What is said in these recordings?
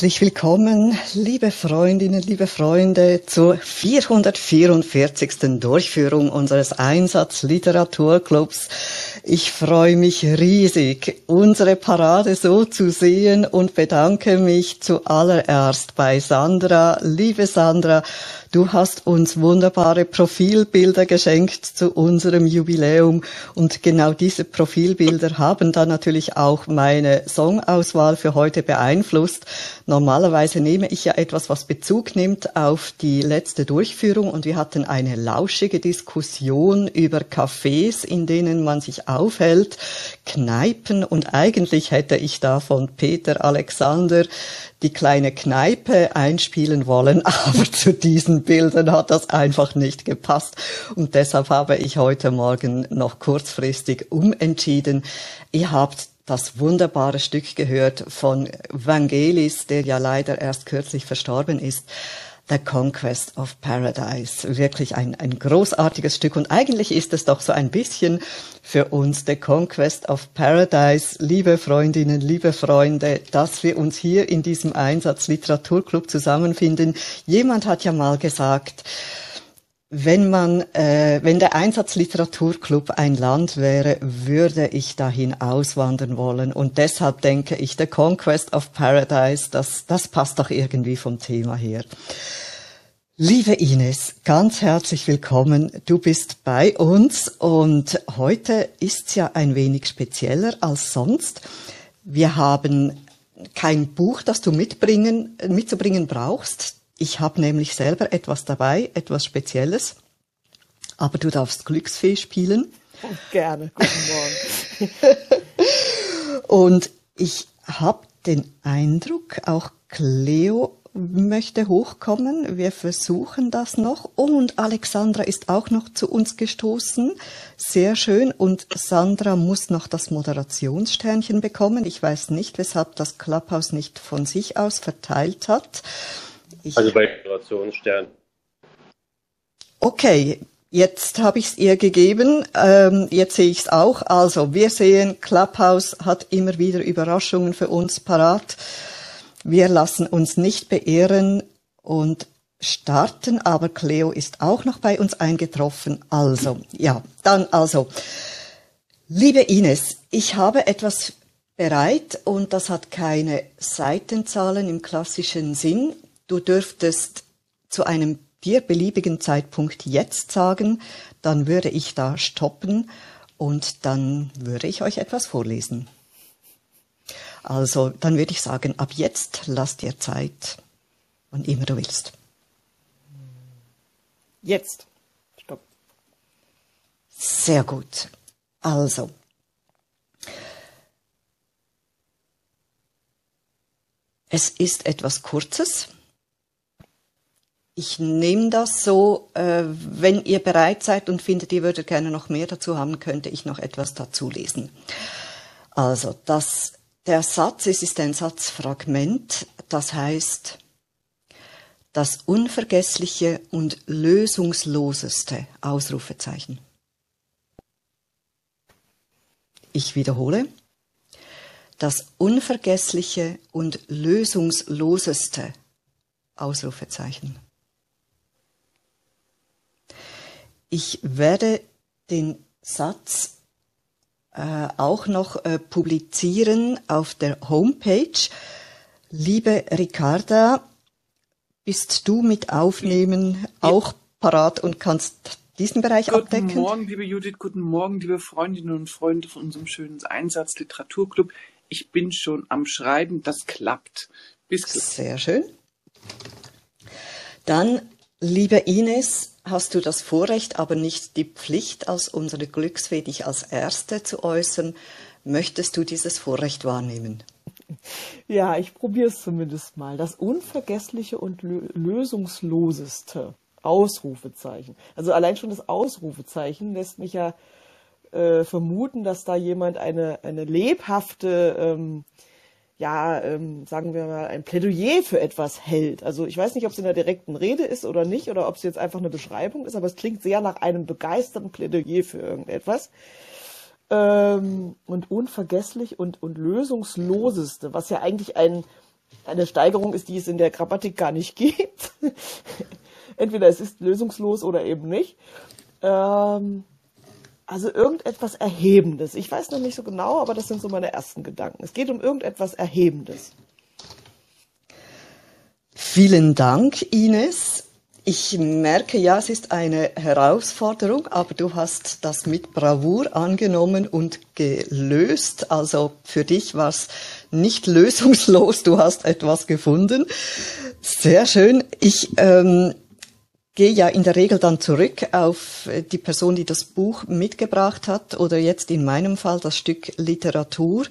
Herzlich willkommen, liebe Freundinnen, liebe Freunde, zur 444. Durchführung unseres Einsatzliteraturclubs. Ich freue mich riesig, unsere Parade so zu sehen und bedanke mich zuallererst bei Sandra. Liebe Sandra, Du hast uns wunderbare Profilbilder geschenkt zu unserem Jubiläum und genau diese Profilbilder haben dann natürlich auch meine Songauswahl für heute beeinflusst. Normalerweise nehme ich ja etwas, was Bezug nimmt auf die letzte Durchführung und wir hatten eine lauschige Diskussion über Cafés, in denen man sich aufhält, Kneipen und eigentlich hätte ich da von Peter Alexander die kleine Kneipe einspielen wollen, aber zu diesen Bildern hat das einfach nicht gepasst. Und deshalb habe ich heute Morgen noch kurzfristig umentschieden. Ihr habt das wunderbare Stück gehört von Vangelis, der ja leider erst kürzlich verstorben ist. The Conquest of Paradise. Wirklich ein, ein großartiges Stück. Und eigentlich ist es doch so ein bisschen für uns The Conquest of Paradise, liebe Freundinnen, liebe Freunde, dass wir uns hier in diesem Einsatz Literaturclub zusammenfinden. Jemand hat ja mal gesagt, wenn man, äh, wenn der Einsatzliteraturclub ein Land wäre, würde ich dahin auswandern wollen. Und deshalb denke ich, The Conquest of Paradise, das, das passt doch irgendwie vom Thema her. Liebe Ines, ganz herzlich willkommen. Du bist bei uns und heute ist's ja ein wenig spezieller als sonst. Wir haben kein Buch, das du mitbringen, mitzubringen brauchst. Ich habe nämlich selber etwas dabei, etwas Spezielles. Aber du darfst Glücksfee spielen. Oh, gerne. Guten Morgen. und ich habe den Eindruck, auch Cleo möchte hochkommen. Wir versuchen das noch. Und Alexandra ist auch noch zu uns gestoßen. Sehr schön. Und Sandra muss noch das Moderationssternchen bekommen. Ich weiß nicht, weshalb das Clubhouse nicht von sich aus verteilt hat. Ich also bei Moderationsstern. Okay, Jetzt habe ich es ihr gegeben, ähm, jetzt sehe ich es auch. Also, wir sehen, Clubhouse hat immer wieder Überraschungen für uns parat. Wir lassen uns nicht beehren und starten, aber Cleo ist auch noch bei uns eingetroffen. Also, ja, dann also. Liebe Ines, ich habe etwas bereit und das hat keine Seitenzahlen im klassischen Sinn. Du dürftest zu einem dir beliebigen Zeitpunkt jetzt sagen, dann würde ich da stoppen und dann würde ich euch etwas vorlesen. Also dann würde ich sagen, ab jetzt lass dir Zeit, wann immer du willst. Jetzt. Stopp. Sehr gut. Also. Es ist etwas Kurzes. Ich nehme das so, äh, wenn ihr bereit seid und findet, ihr würdet gerne noch mehr dazu haben, könnte ich noch etwas dazu lesen. Also, das der Satz, es ist ein Satzfragment, das heißt, das unvergessliche und lösungsloseste Ausrufezeichen. Ich wiederhole. Das unvergessliche und lösungsloseste Ausrufezeichen. Ich werde den Satz äh, auch noch äh, publizieren auf der Homepage. Liebe Ricarda, bist du mit Aufnehmen ja. auch parat und kannst diesen Bereich guten abdecken? Guten Morgen, liebe Judith, guten Morgen, liebe Freundinnen und Freunde von unserem schönen Einsatz Literaturclub. Ich bin schon am Schreiben, das klappt. Bis gleich. Sehr schön. Dann, liebe Ines, hast du das Vorrecht, aber nicht die Pflicht, als unsere Glücksfee dich als Erste zu äußern. Möchtest du dieses Vorrecht wahrnehmen? Ja, ich probiere es zumindest mal. Das unvergessliche und lösungsloseste Ausrufezeichen. Also allein schon das Ausrufezeichen lässt mich ja äh, vermuten, dass da jemand eine, eine lebhafte ähm, ja, ähm, sagen wir mal, ein Plädoyer für etwas hält. Also ich weiß nicht, ob es in der direkten Rede ist oder nicht, oder ob es jetzt einfach eine Beschreibung ist, aber es klingt sehr nach einem begeisterten Plädoyer für irgendetwas. Ähm, und unvergesslich und, und lösungsloseste, was ja eigentlich ein, eine Steigerung ist, die es in der Grammatik gar nicht gibt. Entweder es ist lösungslos oder eben nicht. Ähm, also irgendetwas Erhebendes. Ich weiß noch nicht so genau, aber das sind so meine ersten Gedanken. Es geht um irgendetwas Erhebendes. Vielen Dank, Ines. Ich merke ja, es ist eine Herausforderung, aber du hast das mit Bravour angenommen und gelöst. Also für dich war es nicht lösungslos, du hast etwas gefunden. Sehr schön. Ich ähm, gehe ja in der Regel dann zurück auf die Person, die das Buch mitgebracht hat oder jetzt in meinem Fall das Stück Literatur.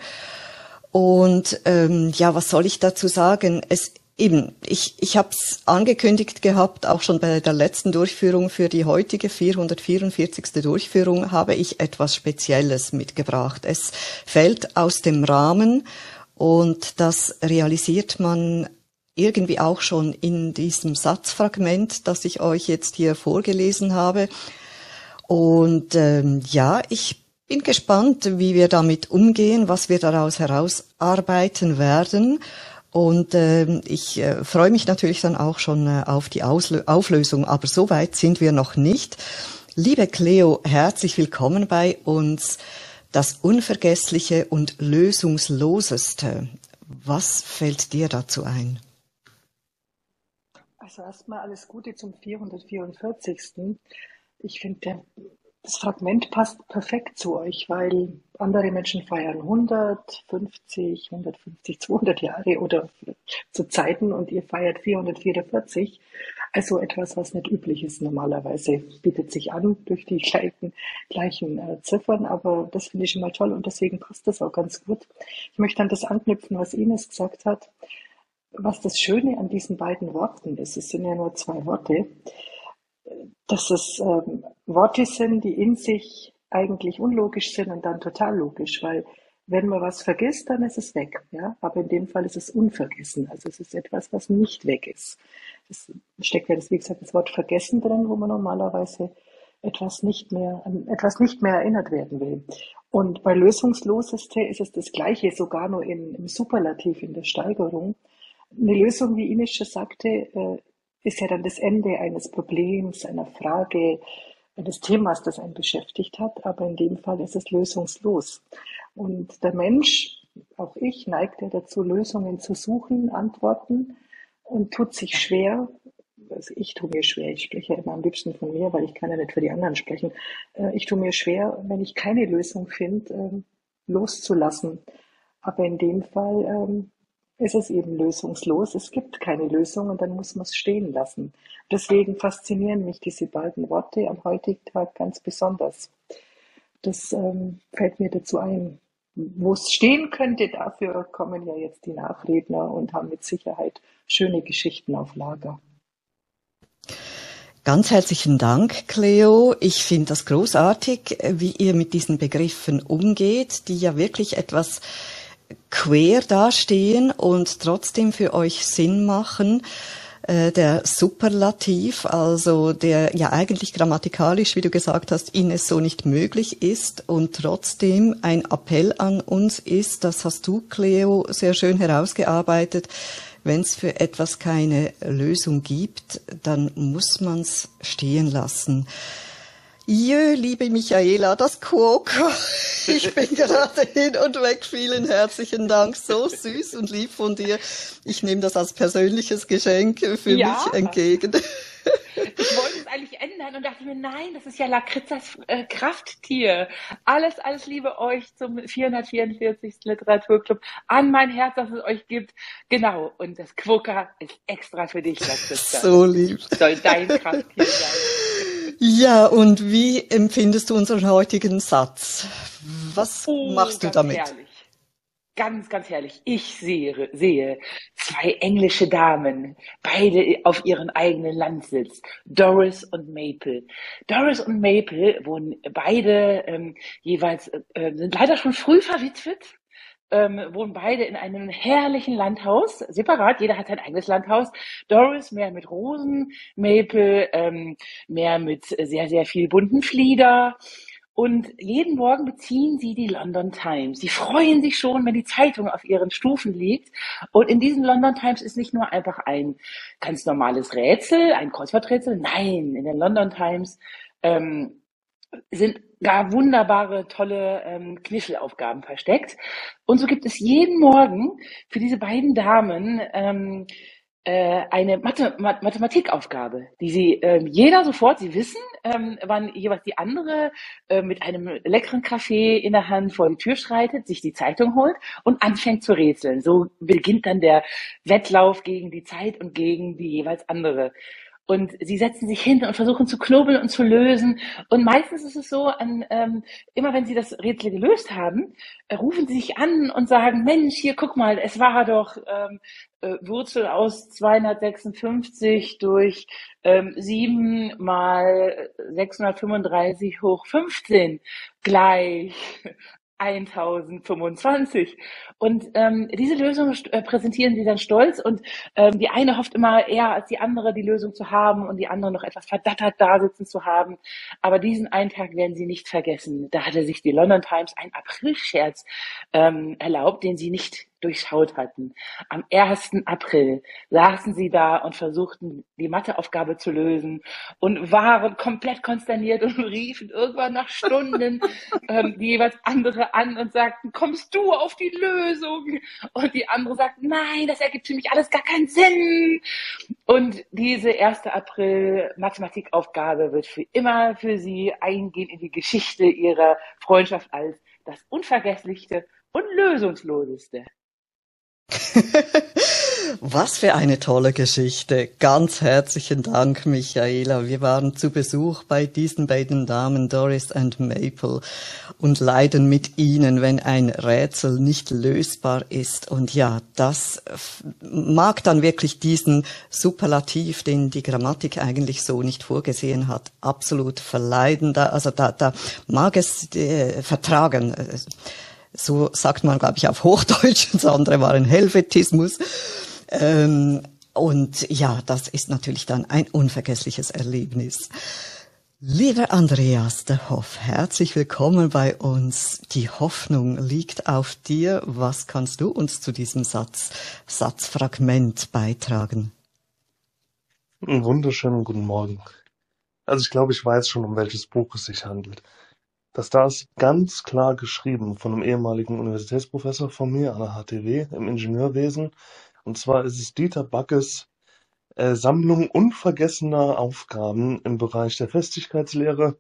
Und ähm, ja, was soll ich dazu sagen? Es Eben, ich, ich habe es angekündigt gehabt, auch schon bei der letzten Durchführung für die heutige 444. Durchführung habe ich etwas Spezielles mitgebracht. Es fällt aus dem Rahmen und das realisiert man irgendwie auch schon in diesem Satzfragment, das ich euch jetzt hier vorgelesen habe. Und ähm, ja, ich bin gespannt, wie wir damit umgehen, was wir daraus herausarbeiten werden. Und äh, ich äh, freue mich natürlich dann auch schon äh, auf die Auslö Auflösung, aber so weit sind wir noch nicht. Liebe Cleo, herzlich willkommen bei uns. Das Unvergessliche und Lösungsloseste. Was fällt dir dazu ein? Erstmal alles Gute zum 444. Ich finde, das Fragment passt perfekt zu euch, weil andere Menschen feiern 150, 150, 200 Jahre oder zu Zeiten und ihr feiert 444. Also etwas, was nicht üblich ist normalerweise. Bietet sich an durch die gleichen, gleichen äh, Ziffern, aber das finde ich schon mal toll und deswegen passt das auch ganz gut. Ich möchte an das anknüpfen, was Ines gesagt hat. Was das Schöne an diesen beiden Worten ist, es sind ja nur zwei Worte, dass es ähm, Worte sind, die in sich eigentlich unlogisch sind und dann total logisch, weil wenn man was vergisst, dann ist es weg. Ja? Aber in dem Fall ist es unvergessen. Also es ist etwas, was nicht weg ist. Es steckt ja, wie gesagt, das Wort vergessen drin, wo man normalerweise etwas nicht mehr, an etwas nicht mehr erinnert werden will. Und bei Lösungsloseste ist es das Gleiche, sogar nur in, im Superlativ, in der Steigerung. Eine Lösung, wie Ines schon sagte, äh, ist ja dann das Ende eines Problems, einer Frage, eines Themas, das einen beschäftigt hat. Aber in dem Fall ist es lösungslos. Und der Mensch, auch ich, neigt ja dazu, Lösungen zu suchen, Antworten und tut sich schwer. Also ich tue mir schwer, ich spreche ja immer am liebsten von mir, weil ich kann ja nicht für die anderen sprechen. Äh, ich tue mir schwer, wenn ich keine Lösung finde, ähm, loszulassen. Aber in dem Fall ähm, ist es eben lösungslos. Es gibt keine Lösung und dann muss man es stehen lassen. Deswegen faszinieren mich diese beiden Worte am heutigen Tag ganz besonders. Das ähm, fällt mir dazu ein. Wo es stehen könnte, dafür kommen ja jetzt die Nachredner und haben mit Sicherheit schöne Geschichten auf Lager. Ganz herzlichen Dank, Cleo. Ich finde das großartig, wie ihr mit diesen Begriffen umgeht, die ja wirklich etwas quer dastehen und trotzdem für euch Sinn machen. Äh, der Superlativ, also der ja eigentlich grammatikalisch, wie du gesagt hast, Ines so nicht möglich ist und trotzdem ein Appell an uns ist, das hast du, Cleo, sehr schön herausgearbeitet, wenn es für etwas keine Lösung gibt, dann muss man es stehen lassen. Jö, liebe Michaela, das Quokka. Ich bin gerade hin und weg. Vielen herzlichen Dank. So süß und lieb von dir. Ich nehme das als persönliches Geschenk für ja. mich entgegen. Ich wollte es eigentlich ändern und dachte mir, nein, das ist ja Lakritzas äh, Krafttier. Alles, alles Liebe euch zum 444. Literaturclub. An mein Herz, dass es euch gibt. Genau. Und das Quokka ist extra für dich, Lakritza. So lieb. Soll dein Krafttier sein. Ja, und wie empfindest du unseren heutigen Satz? Was oh, machst du damit? Herrlich. Ganz, ganz herrlich. Ich sehe, sehe zwei englische Damen, beide auf ihren eigenen Landsitz, Doris und Maple. Doris und Maple wohnen beide ähm, jeweils, äh, sind leider schon früh verwitwet, ähm, wohnen beide in einem herrlichen Landhaus, separat, jeder hat sein eigenes Landhaus. Doris mehr mit Rosen, Maple ähm, mehr mit sehr, sehr viel bunten Flieder. Und jeden Morgen beziehen sie die London Times. Sie freuen sich schon, wenn die Zeitung auf ihren Stufen liegt. Und in diesen London Times ist nicht nur einfach ein ganz normales Rätsel, ein Kreuzworträtsel. Nein, in den London Times ähm, sind gar wunderbare, tolle ähm, Kniffelaufgaben versteckt. Und so gibt es jeden Morgen für diese beiden Damen ähm, äh, eine Mathe Mathematikaufgabe, die sie ähm, jeder sofort, sie wissen, ähm, wann jeweils die andere äh, mit einem leckeren Kaffee in der Hand vor die Tür schreitet, sich die Zeitung holt und anfängt zu rätseln. So beginnt dann der Wettlauf gegen die Zeit und gegen die jeweils andere. Und sie setzen sich hin und versuchen zu knobeln und zu lösen. Und meistens ist es so, an, ähm, immer wenn sie das Rätsel gelöst haben, äh, rufen sie sich an und sagen, Mensch, hier, guck mal, es war doch ähm, äh, Wurzel aus 256 durch ähm, 7 mal 635 hoch 15 gleich 1025. Und ähm, diese Lösung äh, präsentieren sie dann stolz und ähm, die eine hofft immer eher als die andere die Lösung zu haben und die andere noch etwas verdattert da sitzen zu haben. Aber diesen einen Tag werden sie nicht vergessen. Da hatte sich die London Times einen Aprilscherz ähm, erlaubt, den sie nicht durchschaut hatten. Am 1. April saßen sie da und versuchten, die Matheaufgabe zu lösen und waren komplett konsterniert und riefen irgendwann nach Stunden ähm, die jeweils andere an und sagten, kommst du auf die Lösung? Und die andere sagt, nein, das ergibt für mich alles gar keinen Sinn. Und diese 1. April Mathematikaufgabe wird für immer für sie eingehen in die Geschichte ihrer Freundschaft als das unvergesslichste und lösungsloseste. Was für eine tolle Geschichte. Ganz herzlichen Dank, Michaela. Wir waren zu Besuch bei diesen beiden Damen, Doris und Maple, und leiden mit ihnen, wenn ein Rätsel nicht lösbar ist. Und ja, das mag dann wirklich diesen Superlativ, den die Grammatik eigentlich so nicht vorgesehen hat, absolut verleiden. Da, also da, da mag es äh, vertragen so sagt man, glaube ich, auf Hochdeutsch, das andere war ein Helvetismus. Ähm, und ja, das ist natürlich dann ein unvergessliches Erlebnis. Lieber Andreas de Hoff, herzlich willkommen bei uns. Die Hoffnung liegt auf dir. Was kannst du uns zu diesem Satz, Satzfragment beitragen? Einen wunderschönen guten Morgen. Also ich glaube, ich weiß schon, um welches Buch es sich handelt. Das da ist ganz klar geschrieben von einem ehemaligen Universitätsprofessor von mir an der HTW im Ingenieurwesen. Und zwar ist es Dieter Backes äh, Sammlung unvergessener Aufgaben im Bereich der Festigkeitslehre.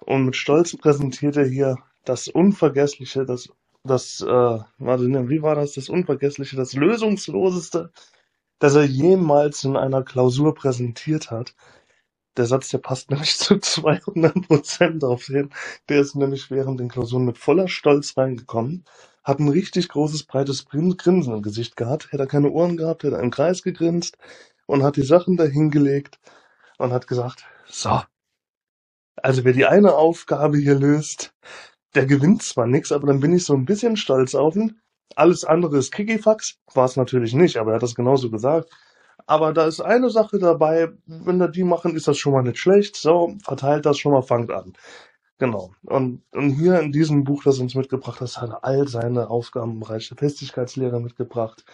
Und mit Stolz präsentiert er hier das Unvergessliche, das, das, äh, warte, ne, wie war das? Das Unvergessliche, das Lösungsloseste, das er jemals in einer Klausur präsentiert hat. Der Satz, der passt nämlich zu 200 Prozent auf den. Der ist nämlich während den Klausuren mit voller Stolz reingekommen, hat ein richtig großes, breites Grinsen im Gesicht gehabt, hätte keine Ohren gehabt, hätte im Kreis gegrinst und hat die Sachen dahingelegt und hat gesagt, so, also wer die eine Aufgabe hier löst, der gewinnt zwar nichts, aber dann bin ich so ein bisschen stolz auf ihn. Alles andere ist Kikifax, war es natürlich nicht, aber er hat das genauso gesagt. Aber da ist eine Sache dabei, wenn wir die machen, ist das schon mal nicht schlecht. So, verteilt das schon mal, fangt an. Genau. Und, und hier in diesem Buch, das uns mitgebracht hat, hat er all seine Aufgaben im Bereich der Festigkeitslehre mitgebracht,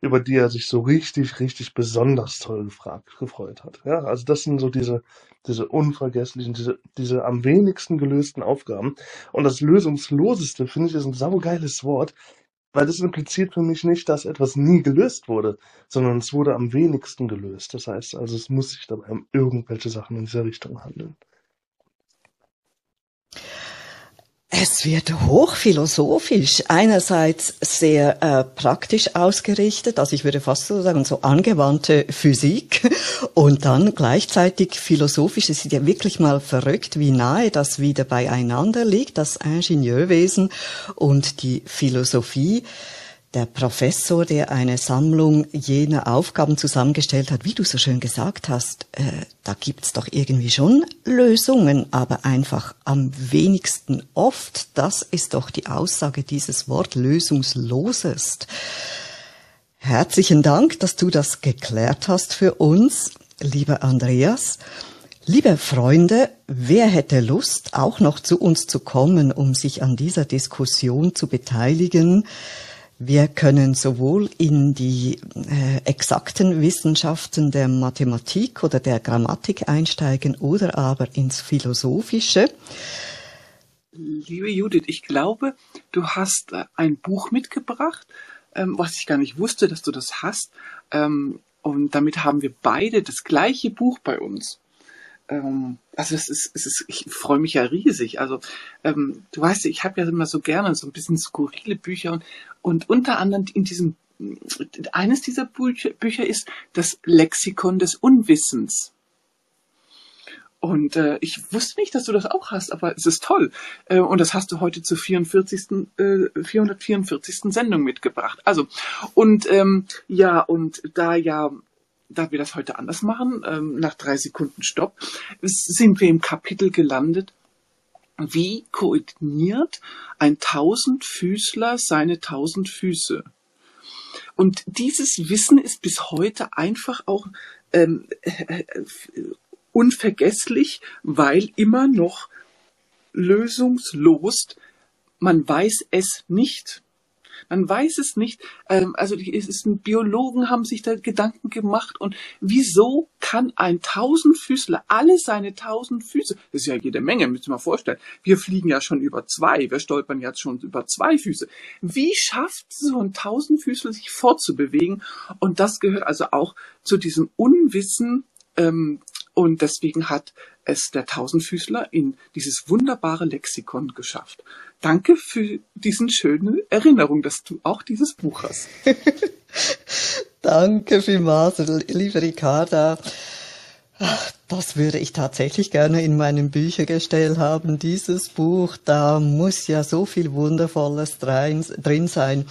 über die er sich so richtig, richtig besonders toll gefragt, gefreut hat. Ja, also das sind so diese, diese unvergesslichen, diese, diese am wenigsten gelösten Aufgaben. Und das lösungsloseste, finde ich, ist ein saugeiles Wort, weil das impliziert für mich nicht, dass etwas nie gelöst wurde, sondern es wurde am wenigsten gelöst. Das heißt also, es muss sich dabei um irgendwelche Sachen in dieser Richtung handeln. Es wird hochphilosophisch, einerseits sehr äh, praktisch ausgerichtet, also ich würde fast so sagen, so angewandte Physik und dann gleichzeitig philosophisch. Es ist ja wirklich mal verrückt, wie nahe das wieder beieinander liegt, das Ingenieurwesen und die Philosophie der Professor, der eine Sammlung jener Aufgaben zusammengestellt hat, wie du so schön gesagt hast, äh, da gibt's doch irgendwie schon Lösungen, aber einfach am wenigsten oft. Das ist doch die Aussage dieses Wort lösungslosest. Herzlichen Dank, dass du das geklärt hast für uns, lieber Andreas. Liebe Freunde, wer hätte Lust, auch noch zu uns zu kommen, um sich an dieser Diskussion zu beteiligen? Wir können sowohl in die äh, exakten Wissenschaften der Mathematik oder der Grammatik einsteigen oder aber ins Philosophische. Liebe Judith, ich glaube, du hast äh, ein Buch mitgebracht, ähm, was ich gar nicht wusste, dass du das hast. Ähm, und damit haben wir beide das gleiche Buch bei uns ähm, also es ist, es ist, ich freue mich ja riesig. Also ähm, du weißt, ich habe ja immer so gerne so ein bisschen skurrile Bücher und, und unter anderem in diesem eines dieser Bücher, Bücher ist das Lexikon des Unwissens. Und äh, ich wusste nicht, dass du das auch hast, aber es ist toll. Äh, und das hast du heute zur 44. Äh, 444. Sendung mitgebracht. Also, und ähm, ja, und da ja da wir das heute anders machen, ähm, nach drei Sekunden Stopp, sind wir im Kapitel gelandet, wie koordiniert ein Tausendfüßler seine tausend Füße? Und dieses Wissen ist bis heute einfach auch ähm, äh, unvergesslich, weil immer noch lösungslos, man weiß es nicht. Man weiß es nicht. Ähm, also es ist, Biologen haben sich da Gedanken gemacht und wieso kann ein Tausendfüßler alle seine tausend Füße, das ist ja jede Menge, müsst ihr mal vorstellen. Wir fliegen ja schon über zwei, wir stolpern jetzt schon über zwei Füße. Wie schafft so ein Tausendfüßler sich fortzubewegen? Und das gehört also auch zu diesem Unwissen ähm, und deswegen hat es der Tausendfüßler in dieses wunderbare Lexikon geschafft. Danke für diesen schöne Erinnerung, dass du auch dieses Buch hast. Danke vielmals, liebe Ricarda. Das würde ich tatsächlich gerne in meinem Büchergestell haben. Dieses Buch, da muss ja so viel Wundervolles drin sein.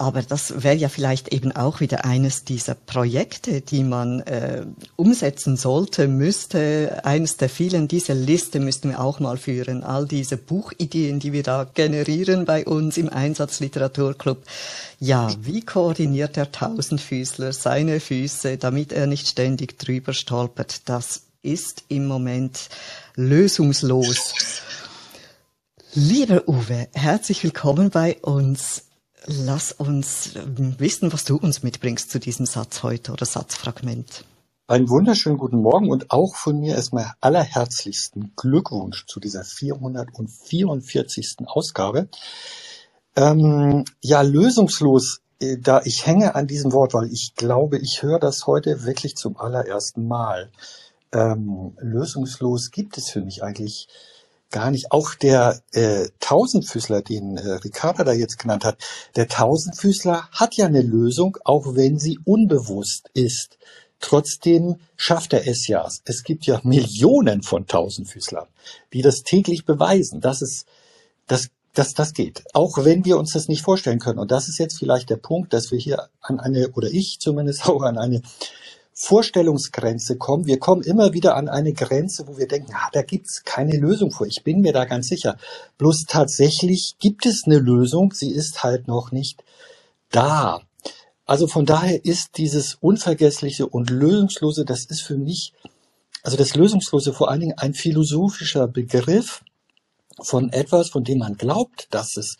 Aber das wäre ja vielleicht eben auch wieder eines dieser Projekte, die man äh, umsetzen sollte, müsste. Eines der vielen, diese Liste müssten wir auch mal führen. All diese Buchideen, die wir da generieren bei uns im Einsatzliteraturclub. Ja, wie koordiniert der Tausendfüßler seine Füße, damit er nicht ständig drüber stolpert? Das ist im Moment lösungslos. Lieber Uwe, herzlich willkommen bei uns. Lass uns ähm, wissen, was du uns mitbringst zu diesem Satz heute oder Satzfragment. Einen wunderschönen guten Morgen und auch von mir erstmal allerherzlichsten Glückwunsch zu dieser 444. Ausgabe. Ähm, ja, lösungslos, äh, da ich hänge an diesem Wort, weil ich glaube, ich höre das heute wirklich zum allerersten Mal. Ähm, lösungslos gibt es für mich eigentlich gar nicht. Auch der äh, Tausendfüßler, den äh, Ricarda da jetzt genannt hat, der Tausendfüßler hat ja eine Lösung, auch wenn sie unbewusst ist. Trotzdem schafft er es ja. Es gibt ja Millionen von Tausendfüßlern, die das täglich beweisen, dass es, dass, dass das geht. Auch wenn wir uns das nicht vorstellen können. Und das ist jetzt vielleicht der Punkt, dass wir hier an eine, oder ich zumindest auch an eine Vorstellungsgrenze kommen. Wir kommen immer wieder an eine Grenze, wo wir denken, ah, da gibt's keine Lösung vor. Ich bin mir da ganz sicher. Bloß tatsächlich gibt es eine Lösung, sie ist halt noch nicht da. Also von daher ist dieses Unvergessliche und Lösungslose, das ist für mich, also das Lösungslose vor allen Dingen ein philosophischer Begriff von etwas, von dem man glaubt, dass es,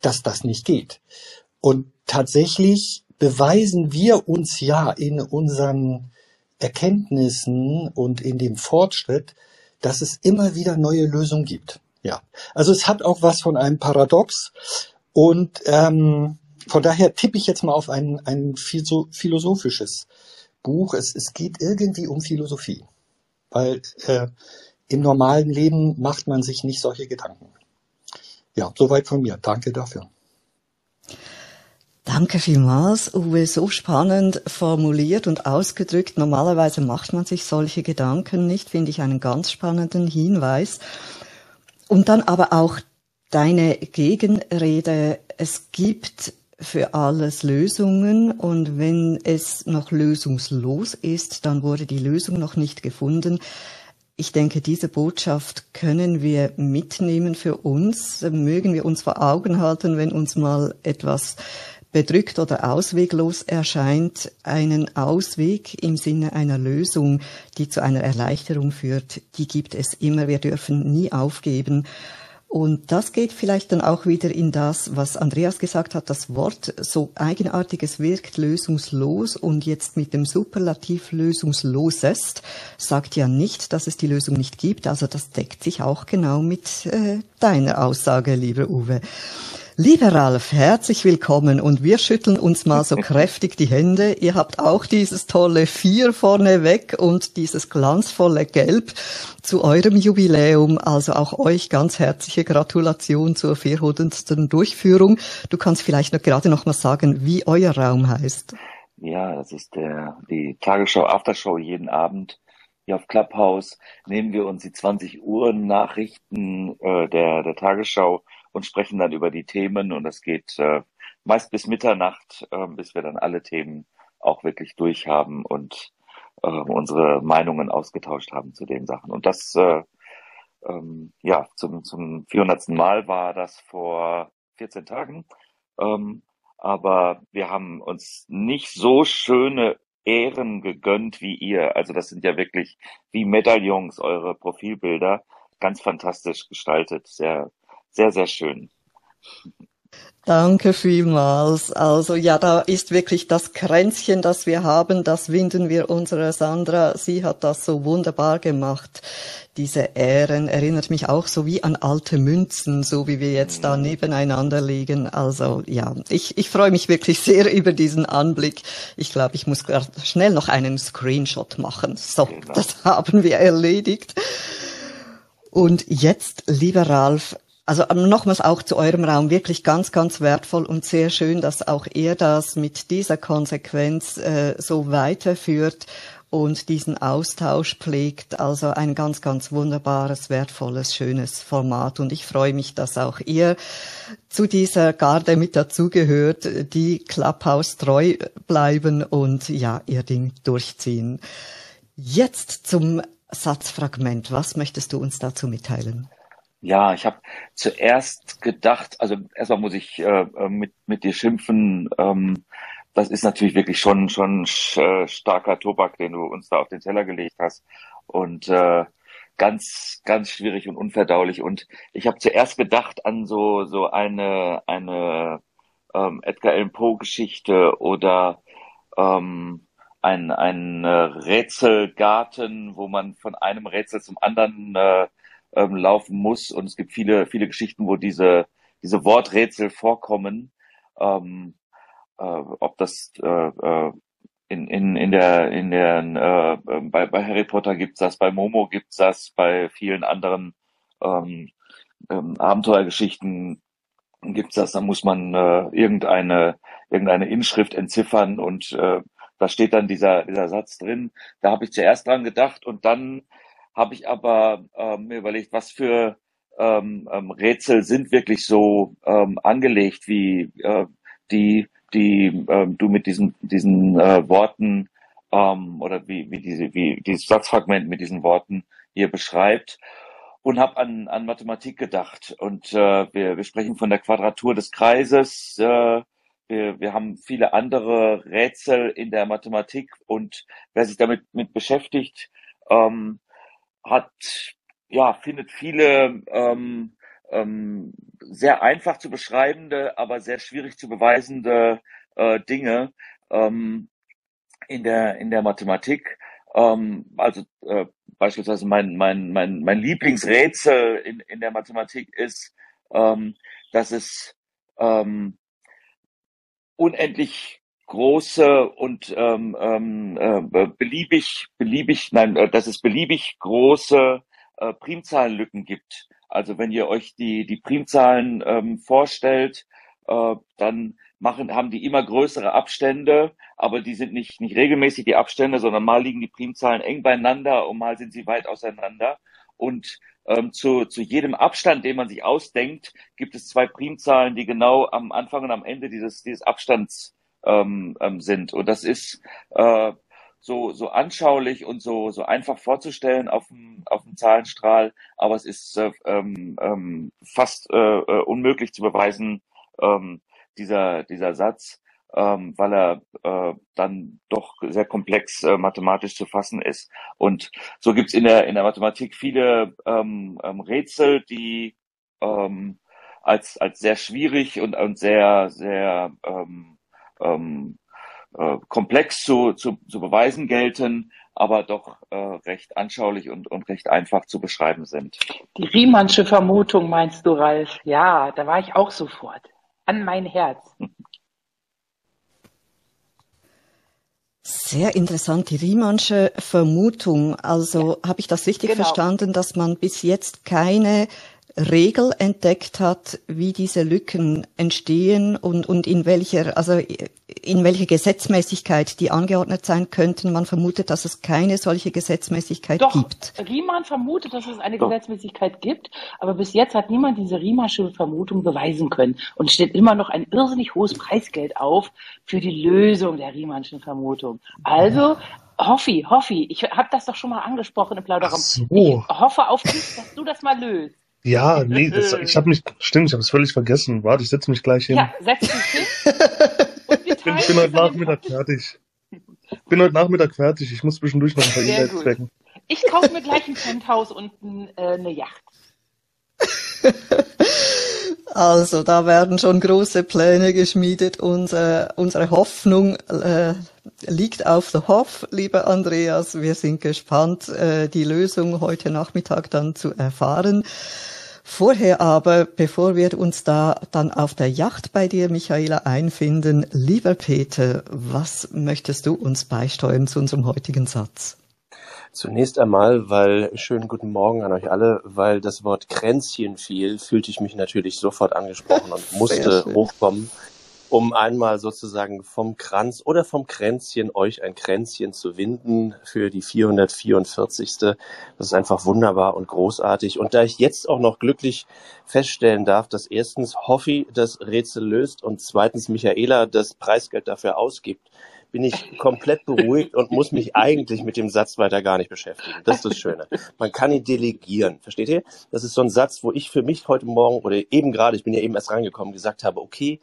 dass das nicht geht. Und tatsächlich beweisen wir uns ja in unseren Erkenntnissen und in dem Fortschritt, dass es immer wieder neue Lösungen gibt. Ja, also es hat auch was von einem Paradox und ähm, von daher tippe ich jetzt mal auf ein, ein philosophisches Buch. Es, es geht irgendwie um Philosophie, weil äh, im normalen Leben macht man sich nicht solche Gedanken. Ja, soweit von mir. Danke dafür. Danke vielmals, Uwe. So spannend formuliert und ausgedrückt. Normalerweise macht man sich solche Gedanken nicht, finde ich einen ganz spannenden Hinweis. Und dann aber auch deine Gegenrede. Es gibt für alles Lösungen und wenn es noch lösungslos ist, dann wurde die Lösung noch nicht gefunden. Ich denke, diese Botschaft können wir mitnehmen für uns, mögen wir uns vor Augen halten, wenn uns mal etwas bedrückt oder ausweglos erscheint, einen Ausweg im Sinne einer Lösung, die zu einer Erleichterung führt, die gibt es immer. Wir dürfen nie aufgeben. Und das geht vielleicht dann auch wieder in das, was Andreas gesagt hat, das Wort so eigenartiges wirkt lösungslos und jetzt mit dem Superlativ lösungslosest sagt ja nicht, dass es die Lösung nicht gibt. Also das deckt sich auch genau mit äh, deiner Aussage, lieber Uwe. Lieber Ralf, herzlich willkommen und wir schütteln uns mal so kräftig die Hände. Ihr habt auch dieses tolle Vier vorne weg und dieses glanzvolle Gelb zu eurem Jubiläum. Also auch euch ganz herzliche Gratulation zur 400. Durchführung. Du kannst vielleicht noch gerade noch mal sagen, wie euer Raum heißt. Ja, das ist der, die Tagesschau Aftershow jeden Abend hier auf Clubhouse. Nehmen wir uns die 20 Uhr Nachrichten äh, der, der Tagesschau und sprechen dann über die Themen und das geht äh, meist bis Mitternacht, äh, bis wir dann alle Themen auch wirklich durchhaben und äh, unsere Meinungen ausgetauscht haben zu den Sachen. Und das, äh, ähm, ja, zum, zum 400. Mal war das vor 14 Tagen. Ähm, aber wir haben uns nicht so schöne Ehren gegönnt wie ihr. Also das sind ja wirklich wie Medaillons, eure Profilbilder. Ganz fantastisch gestaltet, sehr sehr, sehr schön. Danke vielmals. Also ja, da ist wirklich das Kränzchen, das wir haben, das winden wir unserer Sandra. Sie hat das so wunderbar gemacht. Diese Ähren erinnert mich auch so wie an alte Münzen, so wie wir jetzt da mhm. nebeneinander liegen. Also ja, ich, ich freue mich wirklich sehr über diesen Anblick. Ich glaube, ich muss schnell noch einen Screenshot machen. So, genau. das haben wir erledigt. Und jetzt, lieber Ralf, also ähm, nochmals auch zu eurem Raum wirklich ganz, ganz wertvoll und sehr schön, dass auch ihr das mit dieser Konsequenz äh, so weiterführt und diesen Austausch pflegt. Also ein ganz, ganz wunderbares, wertvolles, schönes Format. Und ich freue mich, dass auch ihr zu dieser Garde mit dazugehört, die Clubhouse treu bleiben und ja, ihr Ding durchziehen. Jetzt zum Satzfragment. Was möchtest du uns dazu mitteilen? Ja, ich habe zuerst gedacht, also erstmal muss ich äh, äh, mit, mit dir schimpfen. Ähm, das ist natürlich wirklich schon schon äh, starker Tobak, den du uns da auf den Teller gelegt hast und äh, ganz ganz schwierig und unverdaulich. Und ich habe zuerst gedacht an so so eine eine ähm, Edgar Allan Poe Geschichte oder ähm, ein ein äh, Rätselgarten, wo man von einem Rätsel zum anderen äh, ähm, laufen muss. Und es gibt viele, viele Geschichten, wo diese, diese Worträtsel vorkommen. Ähm, äh, ob das äh, äh, in, in, in der, in der äh, bei, bei Harry Potter gibt's das, bei Momo gibt's das, bei vielen anderen ähm, ähm, Abenteuergeschichten gibt's das, da muss man äh, irgendeine, irgendeine Inschrift entziffern und äh, da steht dann dieser, dieser Satz drin. Da habe ich zuerst dran gedacht und dann habe ich aber ähm, mir überlegt, was für ähm, ähm, Rätsel sind wirklich so ähm, angelegt, wie äh, die, die ähm, du mit diesen, diesen äh, Worten ähm, oder wie, wie, diese, wie dieses Satzfragment mit diesen Worten hier beschreibt und habe an, an Mathematik gedacht. Und äh, wir, wir sprechen von der Quadratur des Kreises. Äh, wir, wir haben viele andere Rätsel in der Mathematik und wer sich damit mit beschäftigt, ähm, hat, ja, findet viele ähm, ähm, sehr einfach zu beschreibende, aber sehr schwierig zu beweisende äh, Dinge ähm, in der in der Mathematik. Ähm, also äh, beispielsweise mein mein mein mein Lieblingsrätsel in in der Mathematik ist, ähm, dass es ähm, unendlich große und ähm, ähm, äh, beliebig, beliebig, nein, äh, dass es beliebig große äh, Primzahlenlücken gibt. Also wenn ihr euch die, die Primzahlen ähm, vorstellt, äh, dann machen, haben die immer größere Abstände, aber die sind nicht, nicht regelmäßig die Abstände, sondern mal liegen die Primzahlen eng beieinander und mal sind sie weit auseinander. Und ähm, zu, zu jedem Abstand, den man sich ausdenkt, gibt es zwei Primzahlen, die genau am Anfang und am Ende dieses, dieses Abstands ähm, ähm, sind. Und das ist äh, so, so anschaulich und so, so einfach vorzustellen auf dem, auf dem Zahlenstrahl, aber es ist äh, ähm, ähm, fast äh, äh, unmöglich zu beweisen, ähm, dieser, dieser Satz, ähm, weil er äh, dann doch sehr komplex äh, mathematisch zu fassen ist. Und so gibt's in der, in der Mathematik viele ähm, ähm, Rätsel, die ähm, als, als sehr schwierig und, und sehr, sehr ähm, ähm, äh, komplex zu, zu, zu beweisen gelten, aber doch äh, recht anschaulich und, und recht einfach zu beschreiben sind. Die Riemannsche Vermutung meinst du, Ralf? Ja, da war ich auch sofort. An mein Herz. Sehr interessant, die Riemannsche Vermutung. Also ja. habe ich das richtig genau. verstanden, dass man bis jetzt keine Regel entdeckt hat, wie diese Lücken entstehen und, und in welcher, also in welcher Gesetzmäßigkeit die angeordnet sein könnten. Man vermutet, dass es keine solche Gesetzmäßigkeit Doch, gibt. Riemann vermutet, dass es eine Doch. Gesetzmäßigkeit gibt, aber bis jetzt hat niemand diese Riemannsche Vermutung beweisen können. Und es steht immer noch ein irrsinnig hohes Preisgeld auf für die Lösung der Riemannschen Vermutung. Also Hoffi, Hoffi, ich habe das doch schon mal angesprochen im Plauderraum. So. Ich hoffe auf dich, dass du das mal löst. Ja, nee, das, ich habe mich, stimmt, ich habe es völlig vergessen. Warte, ich setze mich gleich hin. Ja, setz dich hin. ich bin, heute Nachmittag fertig. Bin heute Nachmittag fertig. Ich muss zwischendurch noch ein paar E-Mails checken. Ich kaufe mir gleich ein Penthouse und ein, äh, eine Yacht. Also, da werden schon große Pläne geschmiedet. Unsere, unsere Hoffnung äh, liegt auf der Hoff, lieber Andreas. Wir sind gespannt, äh, die Lösung heute Nachmittag dann zu erfahren. Vorher aber, bevor wir uns da dann auf der Yacht bei dir, Michaela, einfinden, lieber Peter, was möchtest du uns beisteuern zu unserem heutigen Satz? Zunächst einmal, weil schönen guten Morgen an euch alle, weil das Wort Kränzchen fiel, fühlte ich mich natürlich sofort angesprochen und musste hochkommen um einmal sozusagen vom Kranz oder vom Kränzchen euch ein Kränzchen zu winden für die 444. Das ist einfach wunderbar und großartig. Und da ich jetzt auch noch glücklich feststellen darf, dass erstens Hoffi das Rätsel löst und zweitens Michaela das Preisgeld dafür ausgibt, bin ich komplett beruhigt und muss mich eigentlich mit dem Satz weiter gar nicht beschäftigen. Das ist das Schöne. Man kann ihn delegieren. Versteht ihr? Das ist so ein Satz, wo ich für mich heute Morgen oder eben gerade, ich bin ja eben erst reingekommen, gesagt habe, okay,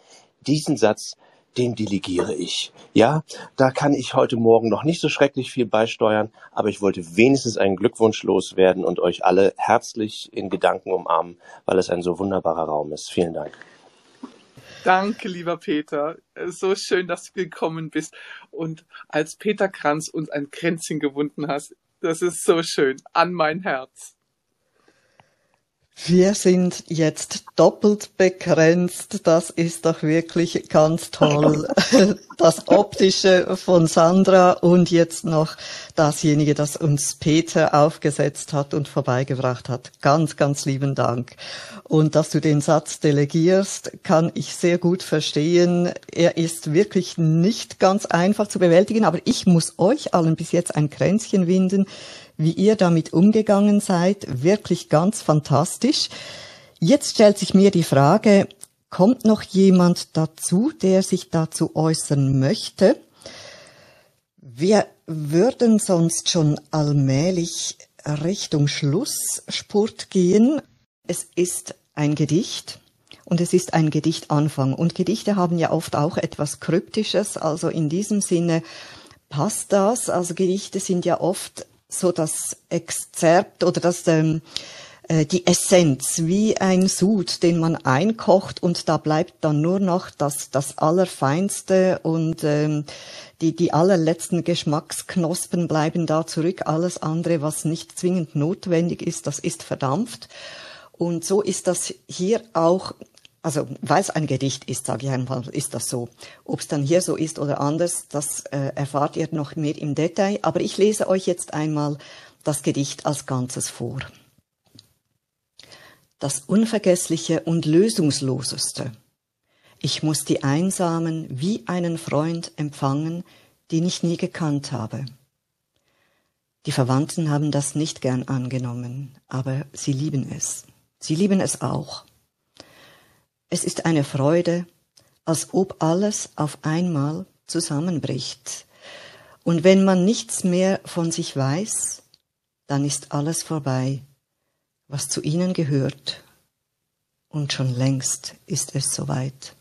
diesen Satz, den delegiere ich. Ja, da kann ich heute Morgen noch nicht so schrecklich viel beisteuern, aber ich wollte wenigstens einen Glückwunsch loswerden und euch alle herzlich in Gedanken umarmen, weil es ein so wunderbarer Raum ist. Vielen Dank. Danke, lieber Peter. So schön, dass du gekommen bist und als Peter Kranz uns ein Kränzchen gewunden hast. Das ist so schön. An mein Herz. Wir sind jetzt doppelt begrenzt. Das ist doch wirklich ganz toll. Das Optische von Sandra und jetzt noch dasjenige, das uns Peter aufgesetzt hat und vorbeigebracht hat. Ganz, ganz lieben Dank. Und dass du den Satz delegierst, kann ich sehr gut verstehen. Er ist wirklich nicht ganz einfach zu bewältigen, aber ich muss euch allen bis jetzt ein Kränzchen winden wie ihr damit umgegangen seid. Wirklich ganz fantastisch. Jetzt stellt sich mir die Frage, kommt noch jemand dazu, der sich dazu äußern möchte? Wir würden sonst schon allmählich Richtung Schlussspurt gehen. Es ist ein Gedicht und es ist ein Gedichtanfang. Und Gedichte haben ja oft auch etwas Kryptisches. Also in diesem Sinne passt das. Also Gedichte sind ja oft so das Exzerpt oder das ähm, äh, die Essenz, wie ein Sud, den man einkocht und da bleibt dann nur noch das, das Allerfeinste und ähm, die, die allerletzten Geschmacksknospen bleiben da zurück. Alles andere, was nicht zwingend notwendig ist, das ist verdampft. Und so ist das hier auch also weil es ein Gedicht ist, sage ich einmal, ist das so. Ob es dann hier so ist oder anders, das äh, erfahrt ihr noch mehr im Detail. Aber ich lese euch jetzt einmal das Gedicht als Ganzes vor. Das Unvergessliche und Lösungsloseste. Ich muss die Einsamen wie einen Freund empfangen, den ich nie gekannt habe. Die Verwandten haben das nicht gern angenommen, aber sie lieben es. Sie lieben es auch. Es ist eine Freude, als ob alles auf einmal zusammenbricht. Und wenn man nichts mehr von sich weiß, dann ist alles vorbei, was zu ihnen gehört. Und schon längst ist es soweit.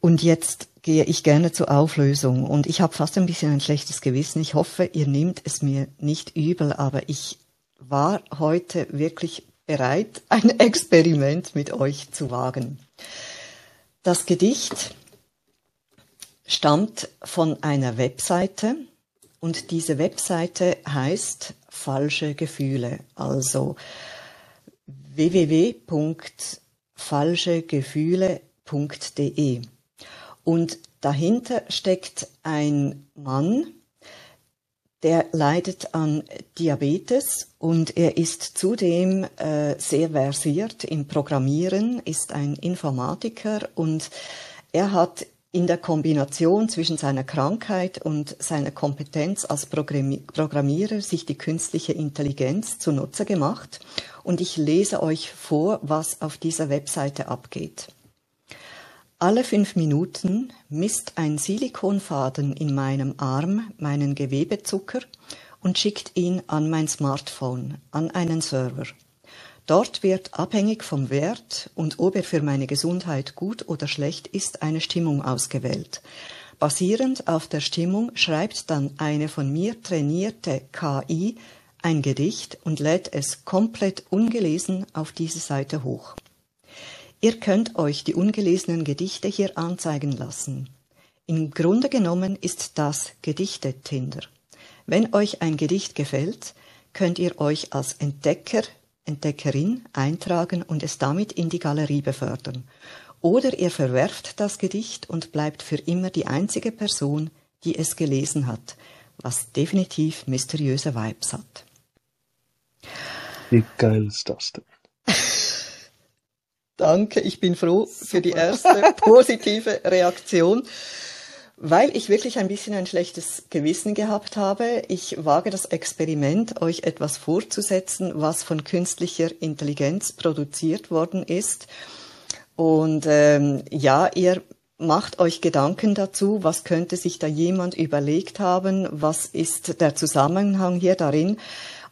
Und jetzt gehe ich gerne zur Auflösung. Und ich habe fast ein bisschen ein schlechtes Gewissen. Ich hoffe, ihr nehmt es mir nicht übel, aber ich war heute wirklich bereit, ein Experiment mit euch zu wagen. Das Gedicht stammt von einer Webseite und diese Webseite heißt Falsche Gefühle, also www.falschegefühle.de. Und dahinter steckt ein Mann, der leidet an Diabetes und er ist zudem äh, sehr versiert im Programmieren, ist ein Informatiker und er hat in der Kombination zwischen seiner Krankheit und seiner Kompetenz als Programmierer sich die künstliche Intelligenz zunutze gemacht. Und ich lese euch vor, was auf dieser Webseite abgeht. Alle fünf Minuten misst ein Silikonfaden in meinem Arm meinen Gewebezucker und schickt ihn an mein Smartphone, an einen Server. Dort wird abhängig vom Wert und ob er für meine Gesundheit gut oder schlecht ist, eine Stimmung ausgewählt. Basierend auf der Stimmung schreibt dann eine von mir trainierte KI ein Gedicht und lädt es komplett ungelesen auf diese Seite hoch. Ihr könnt euch die ungelesenen Gedichte hier anzeigen lassen. Im Grunde genommen ist das Gedichte-Tinder. Wenn euch ein Gedicht gefällt, könnt ihr euch als Entdecker Entdeckerin eintragen und es damit in die Galerie befördern. Oder ihr verwerft das Gedicht und bleibt für immer die einzige Person, die es gelesen hat, was definitiv mysteriöse Vibes hat. Wie geil ist das denn? Danke, ich bin froh für die erste positive Reaktion weil ich wirklich ein bisschen ein schlechtes Gewissen gehabt habe. Ich wage das Experiment, euch etwas vorzusetzen, was von künstlicher Intelligenz produziert worden ist. Und ähm, ja, ihr macht euch Gedanken dazu, was könnte sich da jemand überlegt haben, was ist der Zusammenhang hier darin.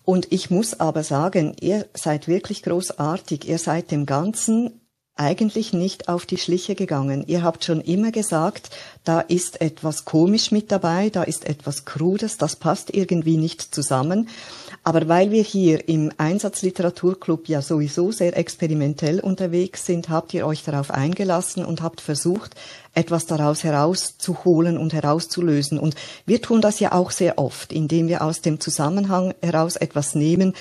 Und ich muss aber sagen, ihr seid wirklich großartig. Ihr seid dem Ganzen eigentlich nicht auf die Schliche gegangen. Ihr habt schon immer gesagt, da ist etwas komisch mit dabei, da ist etwas Krudes, das passt irgendwie nicht zusammen. Aber weil wir hier im Einsatzliteraturclub ja sowieso sehr experimentell unterwegs sind, habt ihr euch darauf eingelassen und habt versucht, etwas daraus herauszuholen und herauszulösen. Und wir tun das ja auch sehr oft, indem wir aus dem Zusammenhang heraus etwas nehmen,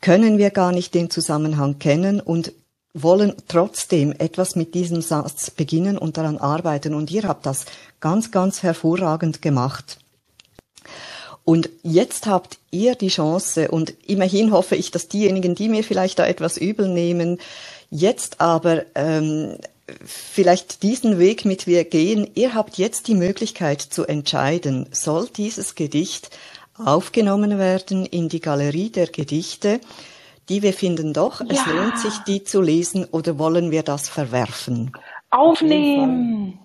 können wir gar nicht den Zusammenhang kennen und wollen trotzdem etwas mit diesem Satz beginnen und daran arbeiten. Und ihr habt das ganz, ganz hervorragend gemacht. Und jetzt habt ihr die Chance, und immerhin hoffe ich, dass diejenigen, die mir vielleicht da etwas übel nehmen, jetzt aber ähm, vielleicht diesen Weg mit mir gehen, ihr habt jetzt die Möglichkeit zu entscheiden, soll dieses Gedicht aufgenommen werden in die Galerie der Gedichte, die wir finden doch, ja. es lohnt sich, die zu lesen oder wollen wir das verwerfen? Aufnehmen.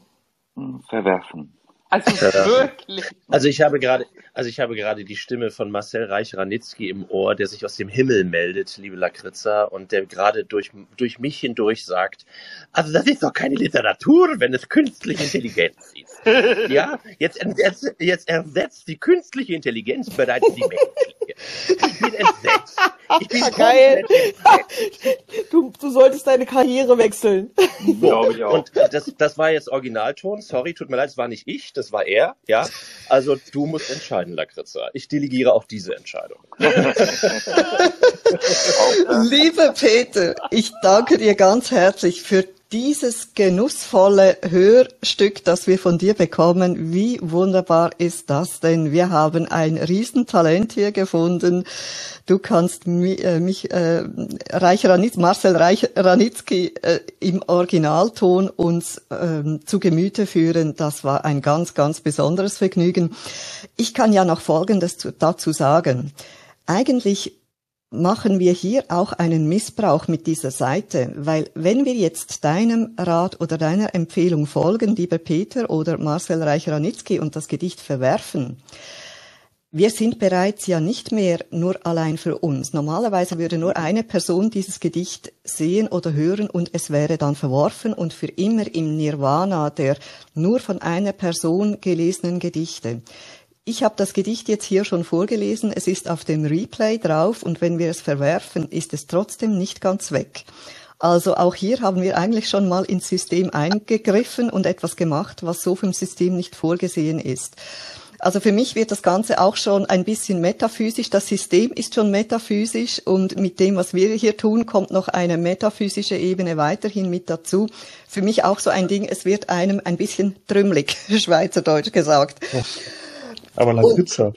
Verwerfen. Also wirklich. Also ich habe gerade, also ich habe gerade die Stimme von Marcel Reich-Ranitzky im Ohr, der sich aus dem Himmel meldet, liebe Lakritza, und der gerade durch, durch mich hindurch sagt, also das ist doch keine Literatur, wenn es künstliche Intelligenz ist. ja, jetzt, jetzt, jetzt ersetzt die künstliche Intelligenz bereits die menschliche. Bin entsetzt. Ich bin Geil. Entsetzt. Du, du solltest deine Karriere wechseln. Glaube ich auch. Und das, das war jetzt Originalton, sorry, tut mir leid, es war nicht ich, das war er, ja. Also du musst entscheiden, Lakritza. Ich delegiere auch diese Entscheidung. Liebe Peter, ich danke dir ganz herzlich für dieses genussvolle Hörstück, das wir von dir bekommen. Wie wunderbar ist das denn? Wir haben ein Riesentalent hier gefunden. Du kannst mich, äh, mich äh, Reich Ranitz, Marcel Reich Ranitzky äh, im Originalton uns äh, zu Gemüte führen. Das war ein ganz, ganz besonderes Vergnügen. Ich kann ja noch Folgendes dazu sagen. Eigentlich machen wir hier auch einen Missbrauch mit dieser Seite, weil wenn wir jetzt deinem Rat oder deiner Empfehlung folgen, lieber Peter oder Marcel Reich-Ranitzky und das Gedicht verwerfen, wir sind bereits ja nicht mehr nur allein für uns. Normalerweise würde nur eine Person dieses Gedicht sehen oder hören und es wäre dann verworfen und für immer im Nirvana der nur von einer Person gelesenen Gedichte. Ich habe das Gedicht jetzt hier schon vorgelesen, es ist auf dem Replay drauf und wenn wir es verwerfen, ist es trotzdem nicht ganz weg. Also auch hier haben wir eigentlich schon mal ins System eingegriffen und etwas gemacht, was so vom System nicht vorgesehen ist. Also für mich wird das Ganze auch schon ein bisschen metaphysisch. Das System ist schon metaphysisch und mit dem, was wir hier tun, kommt noch eine metaphysische Ebene weiterhin mit dazu. Für mich auch so ein Ding, es wird einem ein bisschen trümmelig, Schweizerdeutsch gesagt. Aber Laritza,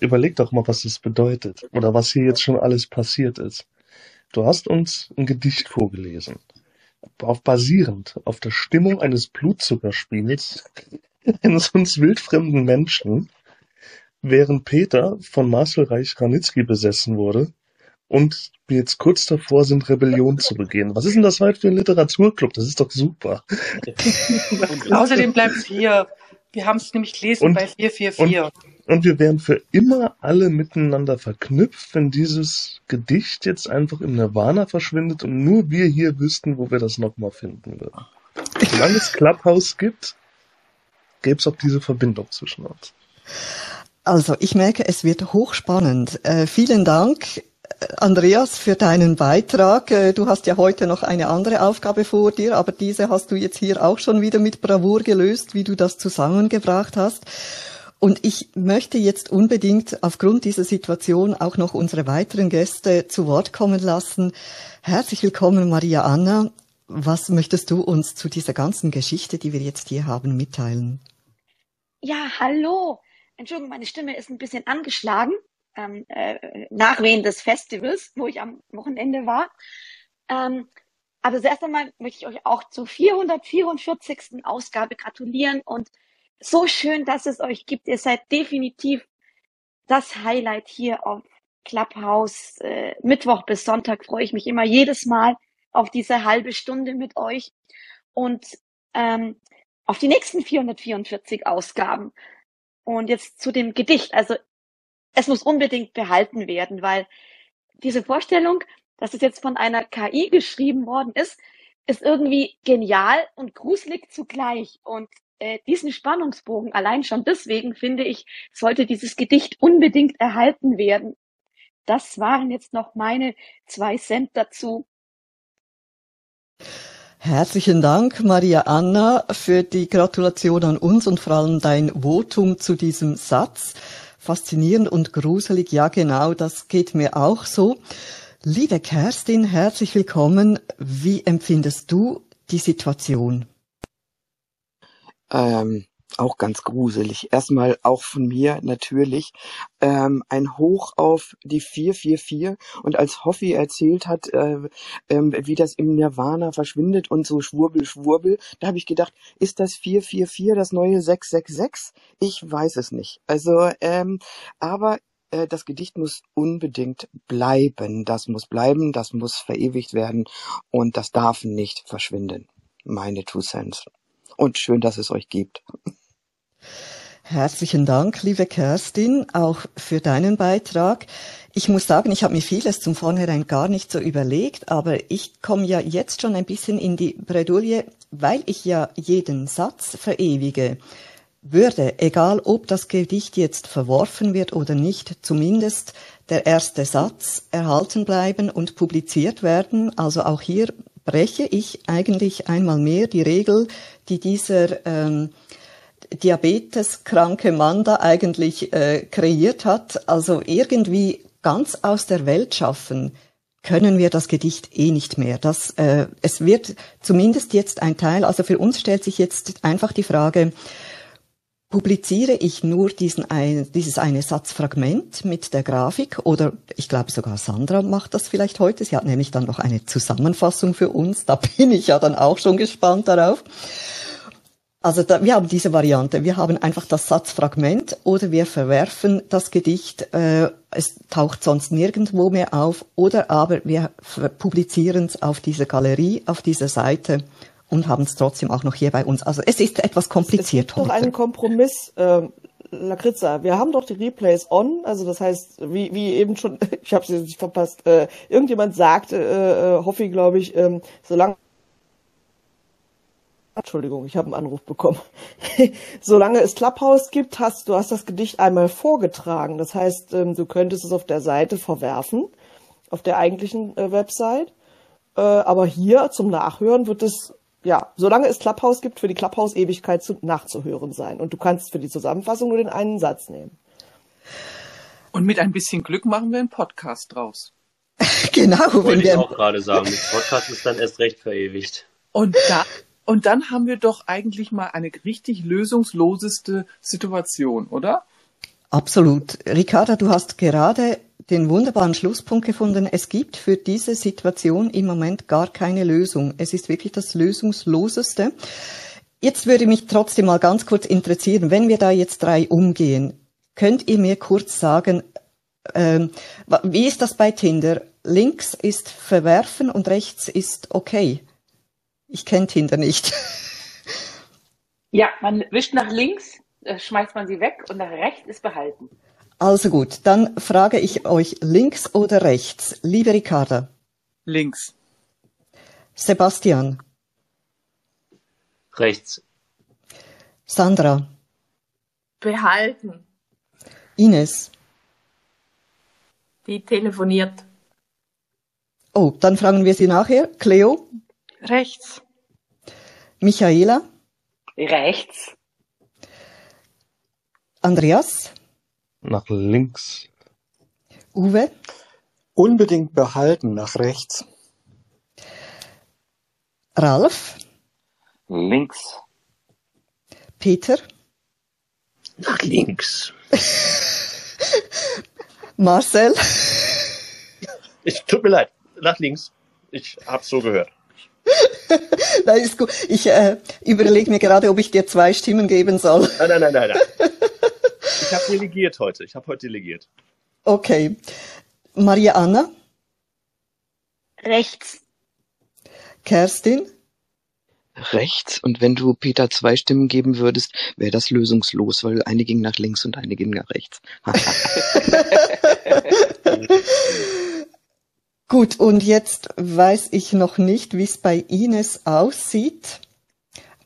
überleg doch mal, was das bedeutet oder was hier jetzt schon alles passiert ist. Du hast uns ein Gedicht vorgelesen, auf basierend auf der Stimmung eines Blutzuckerspiegels eines uns wildfremden Menschen, während Peter von Marcel Reich-Ranitzky besessen wurde und wir jetzt kurz davor sind, Rebellion zu begehen. Was ist denn das heute für ein Literaturclub? Das ist doch super. Außerdem bleibt es hier. Wir haben es nämlich gelesen Und- bei 444. Und, und wir wären für immer alle miteinander verknüpft, wenn dieses Gedicht jetzt einfach im Nirvana verschwindet und nur wir hier wüssten, wo wir das nochmal finden würden. Solange es Clubhouse gibt, gäbe es auch diese Verbindung zwischen uns. Also ich merke, es wird hochspannend. Äh, vielen Dank, Andreas, für deinen Beitrag. Äh, du hast ja heute noch eine andere Aufgabe vor dir, aber diese hast du jetzt hier auch schon wieder mit Bravour gelöst, wie du das zusammengebracht hast. Und ich möchte jetzt unbedingt aufgrund dieser Situation auch noch unsere weiteren Gäste zu Wort kommen lassen. Herzlich willkommen, Maria Anna. Was möchtest du uns zu dieser ganzen Geschichte, die wir jetzt hier haben, mitteilen? Ja, hallo. Entschuldigung, meine Stimme ist ein bisschen angeschlagen. Ähm, äh, Nachwehen des Festivals, wo ich am Wochenende war. Ähm, aber zuerst einmal möchte ich euch auch zur 444. Ausgabe gratulieren und so schön, dass es euch gibt. Ihr seid definitiv das Highlight hier auf Clubhouse. Äh, Mittwoch bis Sonntag freue ich mich immer jedes Mal auf diese halbe Stunde mit euch und ähm, auf die nächsten 444 Ausgaben. Und jetzt zu dem Gedicht. Also es muss unbedingt behalten werden, weil diese Vorstellung, dass es jetzt von einer KI geschrieben worden ist, ist irgendwie genial und gruselig zugleich. Und äh, diesen Spannungsbogen allein schon deswegen finde ich, sollte dieses Gedicht unbedingt erhalten werden. Das waren jetzt noch meine zwei Cent dazu. Herzlichen Dank, Maria Anna, für die Gratulation an uns und vor allem dein Votum zu diesem Satz. Faszinierend und gruselig, ja genau, das geht mir auch so. Liebe Kerstin, herzlich willkommen. Wie empfindest du die Situation? Ähm, auch ganz gruselig. Erstmal auch von mir natürlich ähm, ein Hoch auf die 444 und als Hoffi erzählt hat, äh, ähm, wie das im Nirvana verschwindet und so Schwurbel, Schwurbel, da habe ich gedacht, ist das 444 das neue 666? Ich weiß es nicht. Also, ähm, aber äh, das Gedicht muss unbedingt bleiben. Das muss bleiben, das muss verewigt werden und das darf nicht verschwinden. Meine Two Cents. Und schön, dass es euch gibt. Herzlichen Dank, liebe Kerstin, auch für deinen Beitrag. Ich muss sagen, ich habe mir vieles zum Vornherein gar nicht so überlegt, aber ich komme ja jetzt schon ein bisschen in die Bredouille, weil ich ja jeden Satz verewige. Würde, egal ob das Gedicht jetzt verworfen wird oder nicht, zumindest der erste Satz erhalten bleiben und publiziert werden. Also auch hier breche ich eigentlich einmal mehr die Regel, die dieser ähm, diabeteskranke Mann da eigentlich äh, kreiert hat. Also irgendwie ganz aus der Welt schaffen können wir das Gedicht eh nicht mehr. Das, äh, es wird zumindest jetzt ein Teil, also für uns stellt sich jetzt einfach die Frage, publiziere ich nur diesen ein, dieses eine Satzfragment mit der Grafik oder ich glaube sogar Sandra macht das vielleicht heute. Sie hat nämlich dann noch eine Zusammenfassung für uns. Da bin ich ja dann auch schon gespannt darauf. Also da, wir haben diese Variante. Wir haben einfach das Satzfragment oder wir verwerfen das Gedicht. Äh, es taucht sonst nirgendwo mehr auf oder aber wir publizieren es auf dieser Galerie, auf dieser Seite und haben es trotzdem auch noch hier bei uns. Also es ist etwas kompliziert es gibt heute. noch einen Kompromiss, äh, Lakritza, wir haben doch die Replays on, also das heißt, wie, wie eben schon, ich habe jetzt nicht verpasst, äh, irgendjemand sagte, äh, äh, Hoffi, glaube ich, ähm, solange Entschuldigung, ich habe einen Anruf bekommen. Solange es Clubhouse gibt, hast du hast das Gedicht einmal vorgetragen. Das heißt, ähm, du könntest es auf der Seite verwerfen, auf der eigentlichen äh, Website. Äh, aber hier zum Nachhören wird es ja, solange es Clubhouse gibt, für die Clubhouse-Ewigkeit zu, nachzuhören sein. Und du kannst für die Zusammenfassung nur den einen Satz nehmen. Und mit ein bisschen Glück machen wir einen Podcast draus. genau. Wollte ich auch gerade sagen. Mit Podcast ist dann erst recht verewigt. Und da, und dann haben wir doch eigentlich mal eine richtig lösungsloseste Situation, oder? Absolut. Ricarda, du hast gerade den wunderbaren Schlusspunkt gefunden. Es gibt für diese Situation im Moment gar keine Lösung. Es ist wirklich das Lösungsloseste. Jetzt würde mich trotzdem mal ganz kurz interessieren, wenn wir da jetzt drei umgehen, könnt ihr mir kurz sagen, ähm, wie ist das bei Tinder? Links ist verwerfen und rechts ist okay. Ich kenne Tinder nicht. Ja, man wischt nach links, äh, schmeißt man sie weg und nach rechts ist behalten. Also gut, dann frage ich euch links oder rechts. Liebe Ricarda. Links. Sebastian. Rechts. Sandra. Behalten. Ines. Die telefoniert. Oh, dann fragen wir sie nachher. Cleo. Rechts. Michaela. Rechts. Andreas. Nach links. Uwe. Unbedingt behalten nach rechts. Ralf. Links. Peter. Nach links. Marcel. Ich tut mir leid. Nach links. Ich hab's so gehört. Nein, ist gut. Ich äh, überlege mir gerade, ob ich dir zwei Stimmen geben soll. Nein, nein, nein, nein, nein. Ich habe delegiert heute. Ich habe heute delegiert. Okay. Maria Anna. Rechts. Kerstin. Rechts. Und wenn du Peter zwei Stimmen geben würdest, wäre das lösungslos, weil eine ging nach links und eine ging nach rechts. Gut, und jetzt weiß ich noch nicht, wie es bei Ines aussieht.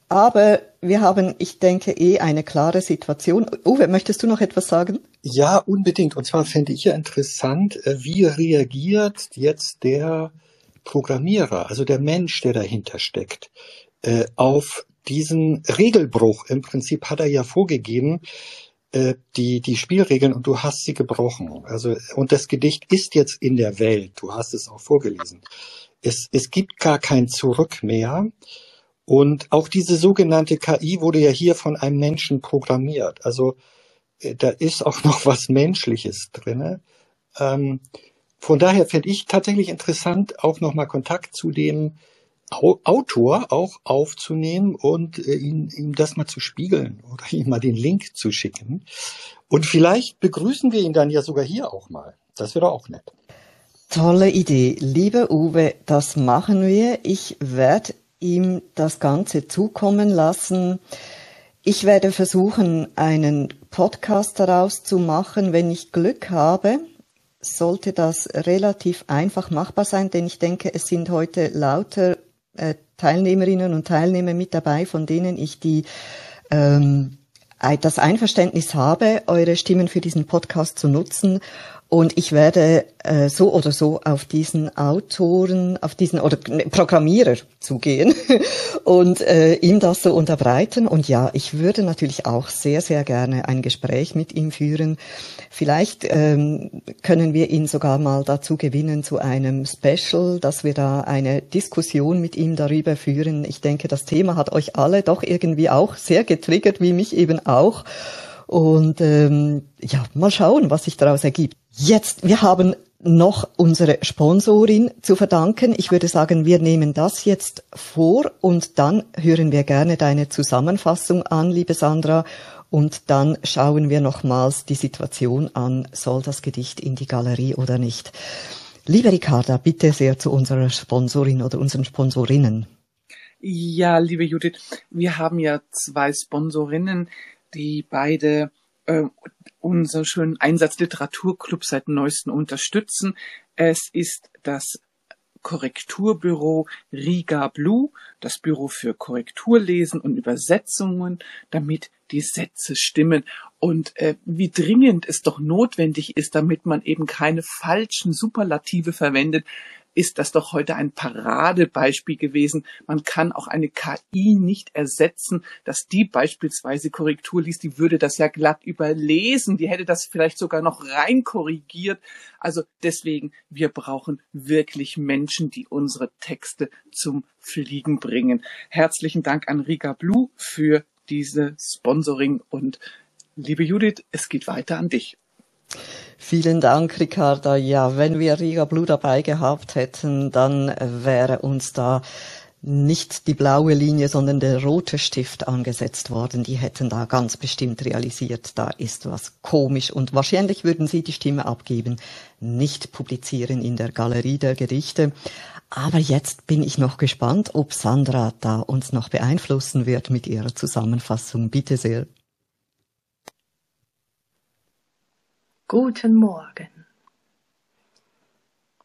Aber wir haben, ich denke, eh eine klare Situation. Uwe, möchtest du noch etwas sagen? Ja, unbedingt. Und zwar fände ich ja interessant, äh, wie reagiert jetzt der Programmierer, also der Mensch, der dahinter steckt, äh, auf diesen Regelbruch. Im Prinzip hat er ja vorgegeben, äh, die, die Spielregeln und du hast sie gebrochen. Also, und das Gedicht ist jetzt in der Welt. Du hast es auch vorgelesen. Es, es gibt gar kein Zurück mehr. Und auch diese sogenannte KI wurde ja hier von einem Menschen programmiert. Also äh, da ist auch noch was Menschliches drinne. Ähm, von daher fände ich tatsächlich interessant, auch nochmal Kontakt zu dem Autor auch aufzunehmen und äh, ihm, ihm das mal zu spiegeln oder ihm mal den Link zu schicken. Und vielleicht begrüßen wir ihn dann ja sogar hier auch mal. Das wäre auch nett. Tolle Idee. Lieber Uwe, das machen wir. Ich werde ihm das Ganze zukommen lassen. Ich werde versuchen, einen Podcast daraus zu machen, wenn ich Glück habe sollte das relativ einfach machbar sein, denn ich denke, es sind heute lauter äh, Teilnehmerinnen und Teilnehmer mit dabei, von denen ich die ähm, das Einverständnis habe, eure Stimmen für diesen Podcast zu nutzen. Und ich werde äh, so oder so auf diesen Autoren, auf diesen oder Programmierer zugehen und äh, ihm das so unterbreiten. Und ja, ich würde natürlich auch sehr, sehr gerne ein Gespräch mit ihm führen. Vielleicht ähm, können wir ihn sogar mal dazu gewinnen zu einem Special, dass wir da eine Diskussion mit ihm darüber führen. Ich denke, das Thema hat euch alle doch irgendwie auch sehr getriggert, wie mich eben auch. Und ähm, ja, mal schauen, was sich daraus ergibt. Jetzt, wir haben noch unsere Sponsorin zu verdanken. Ich würde sagen, wir nehmen das jetzt vor und dann hören wir gerne deine Zusammenfassung an, liebe Sandra. Und dann schauen wir nochmals die Situation an, soll das Gedicht in die Galerie oder nicht. Liebe Ricarda, bitte sehr zu unserer Sponsorin oder unseren Sponsorinnen. Ja, liebe Judith, wir haben ja zwei Sponsorinnen, die beide äh, unseren schönen Einsatz Literaturclub seit neuestem unterstützen. Es ist das Korrekturbüro Riga Blue, das Büro für Korrekturlesen und Übersetzungen, damit die Sätze stimmen und äh, wie dringend es doch notwendig ist, damit man eben keine falschen Superlative verwendet, ist das doch heute ein Paradebeispiel gewesen. Man kann auch eine KI nicht ersetzen, dass die beispielsweise Korrektur liest, die würde das ja glatt überlesen, die hätte das vielleicht sogar noch rein korrigiert. Also deswegen, wir brauchen wirklich Menschen, die unsere Texte zum Fliegen bringen. Herzlichen Dank an Riga Blue für diese Sponsoring und liebe Judith, es geht weiter an dich. Vielen Dank, Ricarda. Ja, wenn wir Riga Blue dabei gehabt hätten, dann wäre uns da nicht die blaue Linie, sondern der rote Stift angesetzt worden. Die hätten da ganz bestimmt realisiert, da ist was komisch und wahrscheinlich würden sie die Stimme abgeben, nicht publizieren in der Galerie der Gedichte. Aber jetzt bin ich noch gespannt, ob Sandra da uns noch beeinflussen wird mit ihrer Zusammenfassung. Bitte sehr. Guten Morgen.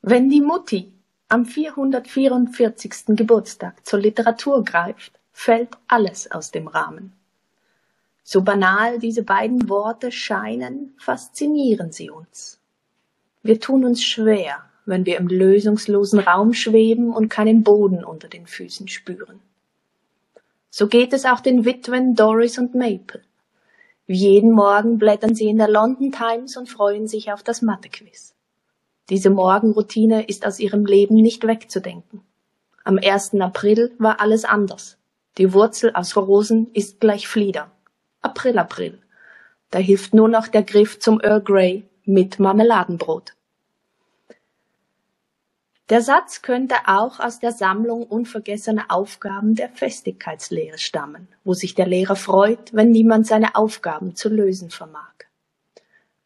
Wenn die Mutti am 444. Geburtstag zur Literatur greift, fällt alles aus dem Rahmen. So banal diese beiden Worte scheinen, faszinieren sie uns. Wir tun uns schwer, wenn wir im lösungslosen Raum schweben und keinen Boden unter den Füßen spüren. So geht es auch den Witwen Doris und Maple. Jeden Morgen blättern sie in der London Times und freuen sich auf das Mathequiz. Diese Morgenroutine ist aus ihrem Leben nicht wegzudenken. Am 1. April war alles anders. Die Wurzel aus Rosen ist gleich Flieder. April, April. Da hilft nur noch der Griff zum Earl Grey mit Marmeladenbrot. Der Satz könnte auch aus der Sammlung unvergessener Aufgaben der Festigkeitslehre stammen, wo sich der Lehrer freut, wenn niemand seine Aufgaben zu lösen vermag.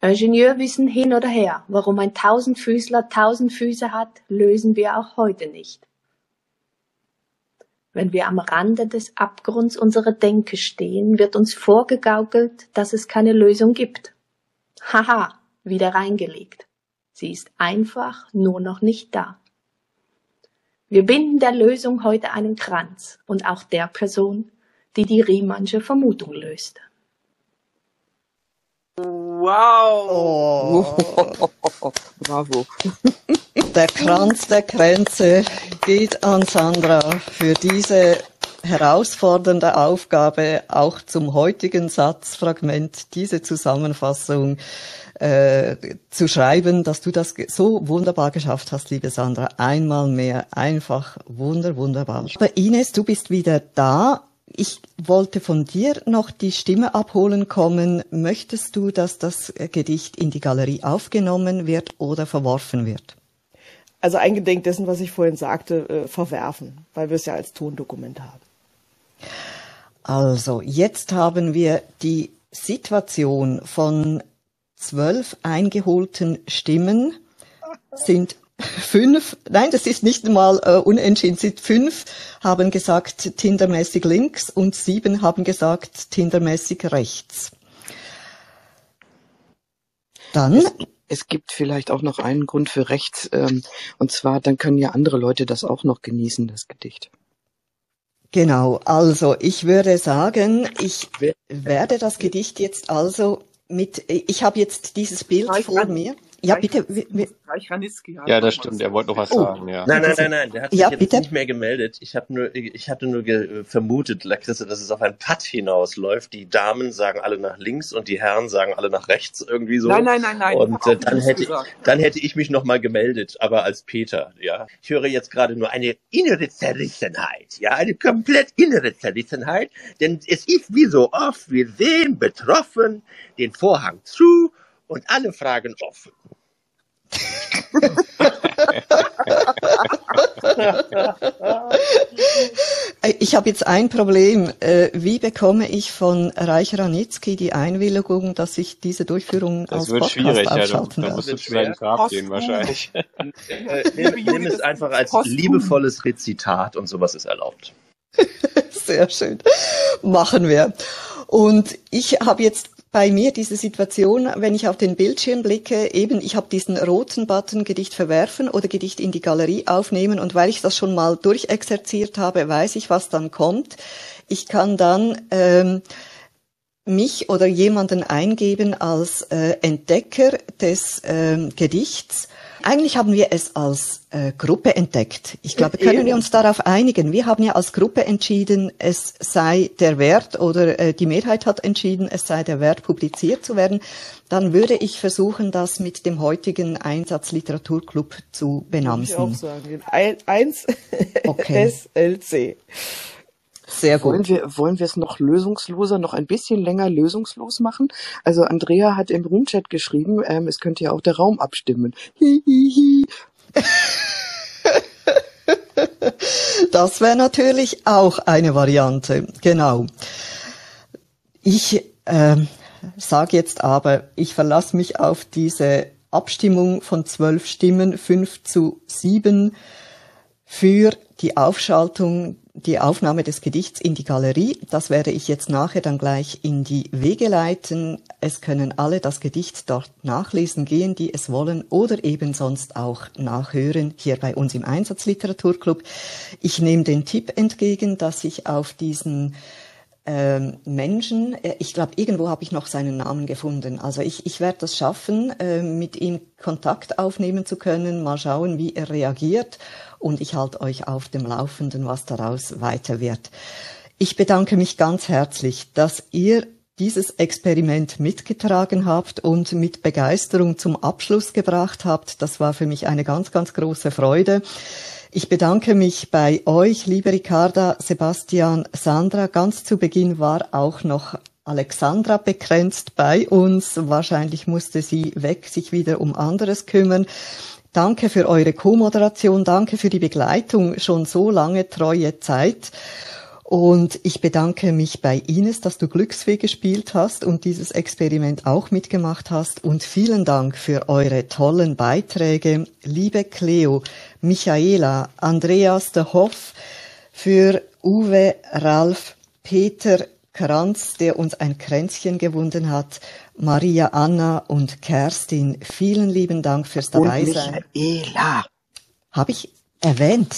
Ingenieurwissen hin oder her, warum ein Tausendfüßler tausend Füße hat, lösen wir auch heute nicht. Wenn wir am Rande des Abgrunds unserer Denke stehen, wird uns vorgegaukelt, dass es keine Lösung gibt. Haha, wieder reingelegt. Sie ist einfach nur noch nicht da. Wir binden der Lösung heute einen Kranz und auch der Person, die die Riemannsche Vermutung löst. Wow! Oh. Bravo. Der Kranz der Kränze geht an Sandra für diese herausfordernde Aufgabe, auch zum heutigen Satzfragment diese Zusammenfassung äh, zu schreiben, dass du das so wunderbar geschafft hast, liebe Sandra. Einmal mehr, einfach wunder, wunderbar. Aber Ines, du bist wieder da. Ich wollte von dir noch die Stimme abholen kommen. Möchtest du, dass das Gedicht in die Galerie aufgenommen wird oder verworfen wird? Also eingedenk dessen, was ich vorhin sagte, äh, verwerfen, weil wir es ja als Tondokument haben. Also, jetzt haben wir die Situation von zwölf eingeholten Stimmen sind fünf, nein, das ist nicht einmal äh, unentschieden, sind fünf haben gesagt tindermäßig links und sieben haben gesagt tindermäßig rechts. Dann. Es, es gibt vielleicht auch noch einen Grund für rechts, ähm, und zwar, dann können ja andere Leute das auch noch genießen, das Gedicht. Genau, also ich würde sagen, ich werde das Gedicht jetzt also mit, ich habe jetzt dieses Bild vor mir. Ja, Reich- bitte. Reich Ranitzky hat Ja, das stimmt. Er wollte noch was Oh. sagen, ja. Nein, nein, nein, nein, der hat sich Ja, jetzt bitte. nicht mehr gemeldet. Ich habe nur, ich hatte nur ge vermutet, Lacrisse, dass es auf ein Putt hinausläuft. Die Damen sagen alle nach links und die Herren sagen alle nach rechts irgendwie so. Nein, nein, nein, nein. Und hab äh, dann hätte, gesagt. dann hätte ich mich noch mal gemeldet, aber als Peter, ja. Ich höre jetzt gerade nur eine innere Zerrissenheit, ja, eine komplett innere Zerrissenheit, denn es ist wie so oft, wir sehen betroffen den Vorhang zu und alle Fragen offen. Äh, Ich habe jetzt ein Problem. Äh, Wie bekomme ich von Reich Ranitzky die Einwilligung, dass ich diese Durchführung Das als wird Podcast schwierig, ja. Da, da musst du zu seinem Grab Post- gehen wahrscheinlich. Äh, nimm, nimm es einfach als Posthum. liebevolles Rezitat und sowas ist erlaubt. Sehr schön. Machen wir. Und ich habe jetzt bei mir diese Situation, wenn ich auf den Bildschirm blicke, eben ich habe diesen roten Button Gedicht verwerfen oder Gedicht in die Galerie aufnehmen und weil ich das schon mal durchexerziert habe, weiß ich, was dann kommt. Ich kann dann ähm, mich oder jemanden eingeben als äh, Entdecker des äh, Gedichts eigentlich haben wir es als äh, Gruppe entdeckt. Ich glaube, können wir uns darauf einigen? Wir haben ja als Gruppe entschieden, es sei der Wert oder äh, die Mehrheit hat entschieden, es sei der Wert, publiziert zu werden. Dann würde ich versuchen, das mit dem heutigen Einsatz Literaturclub zu benamsen. Würde ich auch sagen. Ein, eins Okay. SLC. Sehr Wollen gut. wir, wollen wir es noch lösungsloser, noch ein bisschen länger lösungslos machen? Also Andrea hat im Roomchat geschrieben, ähm, es könnte ja auch der Raum abstimmen. Hi, hi, hi. Das wäre natürlich auch eine Variante, genau. Ich ähm, sage jetzt aber, ich verlasse mich auf diese Abstimmung von zwölf Stimmen, fünf zu sieben, für die Aufschaltung, die Aufnahme des Gedichts in die Galerie. Das werde ich jetzt nachher dann gleich in die Wege leiten. Es können alle das Gedicht dort nachlesen gehen, die es wollen, oder eben sonst auch nachhören, hier bei uns im Einsatzliteraturclub. Ich nehme den Tipp entgegen, dass ich auf diesen ähm, Menschen, äh, ich glaube, irgendwo habe ich noch seinen Namen gefunden. Also ich, ich werde das schaffen, äh, mit ihm Kontakt aufnehmen zu können, mal schauen, wie er reagiert und ich halte euch auf dem Laufenden, was daraus weiter wird. Ich bedanke mich ganz herzlich, dass ihr dieses Experiment mitgetragen habt und mit Begeisterung zum Abschluss gebracht habt. Das war für mich eine ganz, ganz große Freude. Ich bedanke mich bei euch, liebe Ricarda, Sebastian, Sandra. Ganz zu Beginn war auch noch Alexandra begrenzt bei uns. Wahrscheinlich musste sie weg, sich wieder um anderes kümmern. Danke für eure Co-Moderation, danke für die Begleitung, schon so lange treue Zeit. Und ich bedanke mich bei Ines, dass du Glücksfee gespielt hast und dieses Experiment auch mitgemacht hast. Und vielen Dank für eure tollen Beiträge. Liebe Cleo, Michaela, Andreas de Hoff, für Uwe, Ralf, Peter Kranz, der uns ein Kränzchen gewunden hat, Maria Anna und Kerstin. Vielen lieben Dank fürs Und Dabeisein. Michaela. Habe ich erwähnt?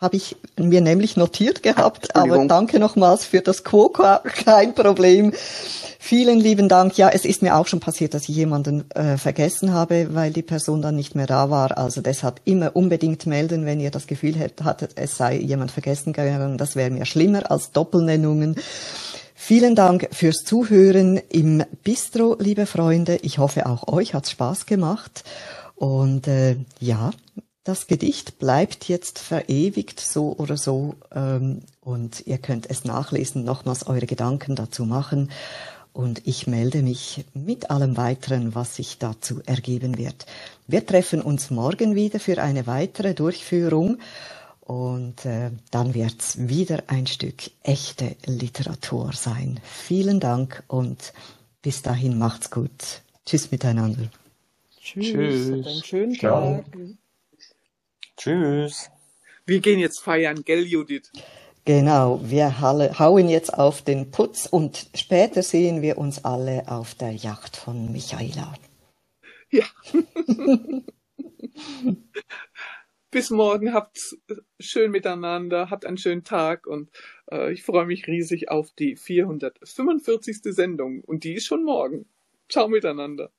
Habe ich mir nämlich notiert gehabt, aber danke nochmals für das Quo, kein Problem. Vielen lieben Dank. Ja, es ist mir auch schon passiert, dass ich jemanden äh, vergessen habe, weil die Person dann nicht mehr da war. Also deshalb immer unbedingt melden, wenn ihr das Gefühl hätt- hattet, es sei jemand vergessen gegangen. Das wäre mir schlimmer als Doppelnennungen. Vielen Dank fürs Zuhören im Bistro, liebe Freunde. Ich hoffe, auch euch hat's Spaß gemacht. Und äh, ja, das Gedicht bleibt jetzt verewigt, so oder so. Ähm, und ihr könnt es nachlesen, nochmals eure Gedanken dazu machen. Und ich melde mich mit allem Weiteren, was sich dazu ergeben wird. Wir treffen uns morgen wieder für eine weitere Durchführung. Und äh, dann wird's wieder ein Stück echte Literatur sein. Vielen Dank und bis dahin macht's gut. Tschüss miteinander. Tschüss. Tschüss. Einen schönen Ciao. Tag. Tschüss. Wir gehen jetzt feiern, gell, Judith? Genau, wir hauen jetzt auf den Putz und später sehen wir uns alle auf der Yacht von Michaela. Ja. Bis morgen, habt schön miteinander, habt einen schönen Tag und äh, ich freue mich riesig auf die 445. Sendung und die ist schon morgen. Ciao miteinander.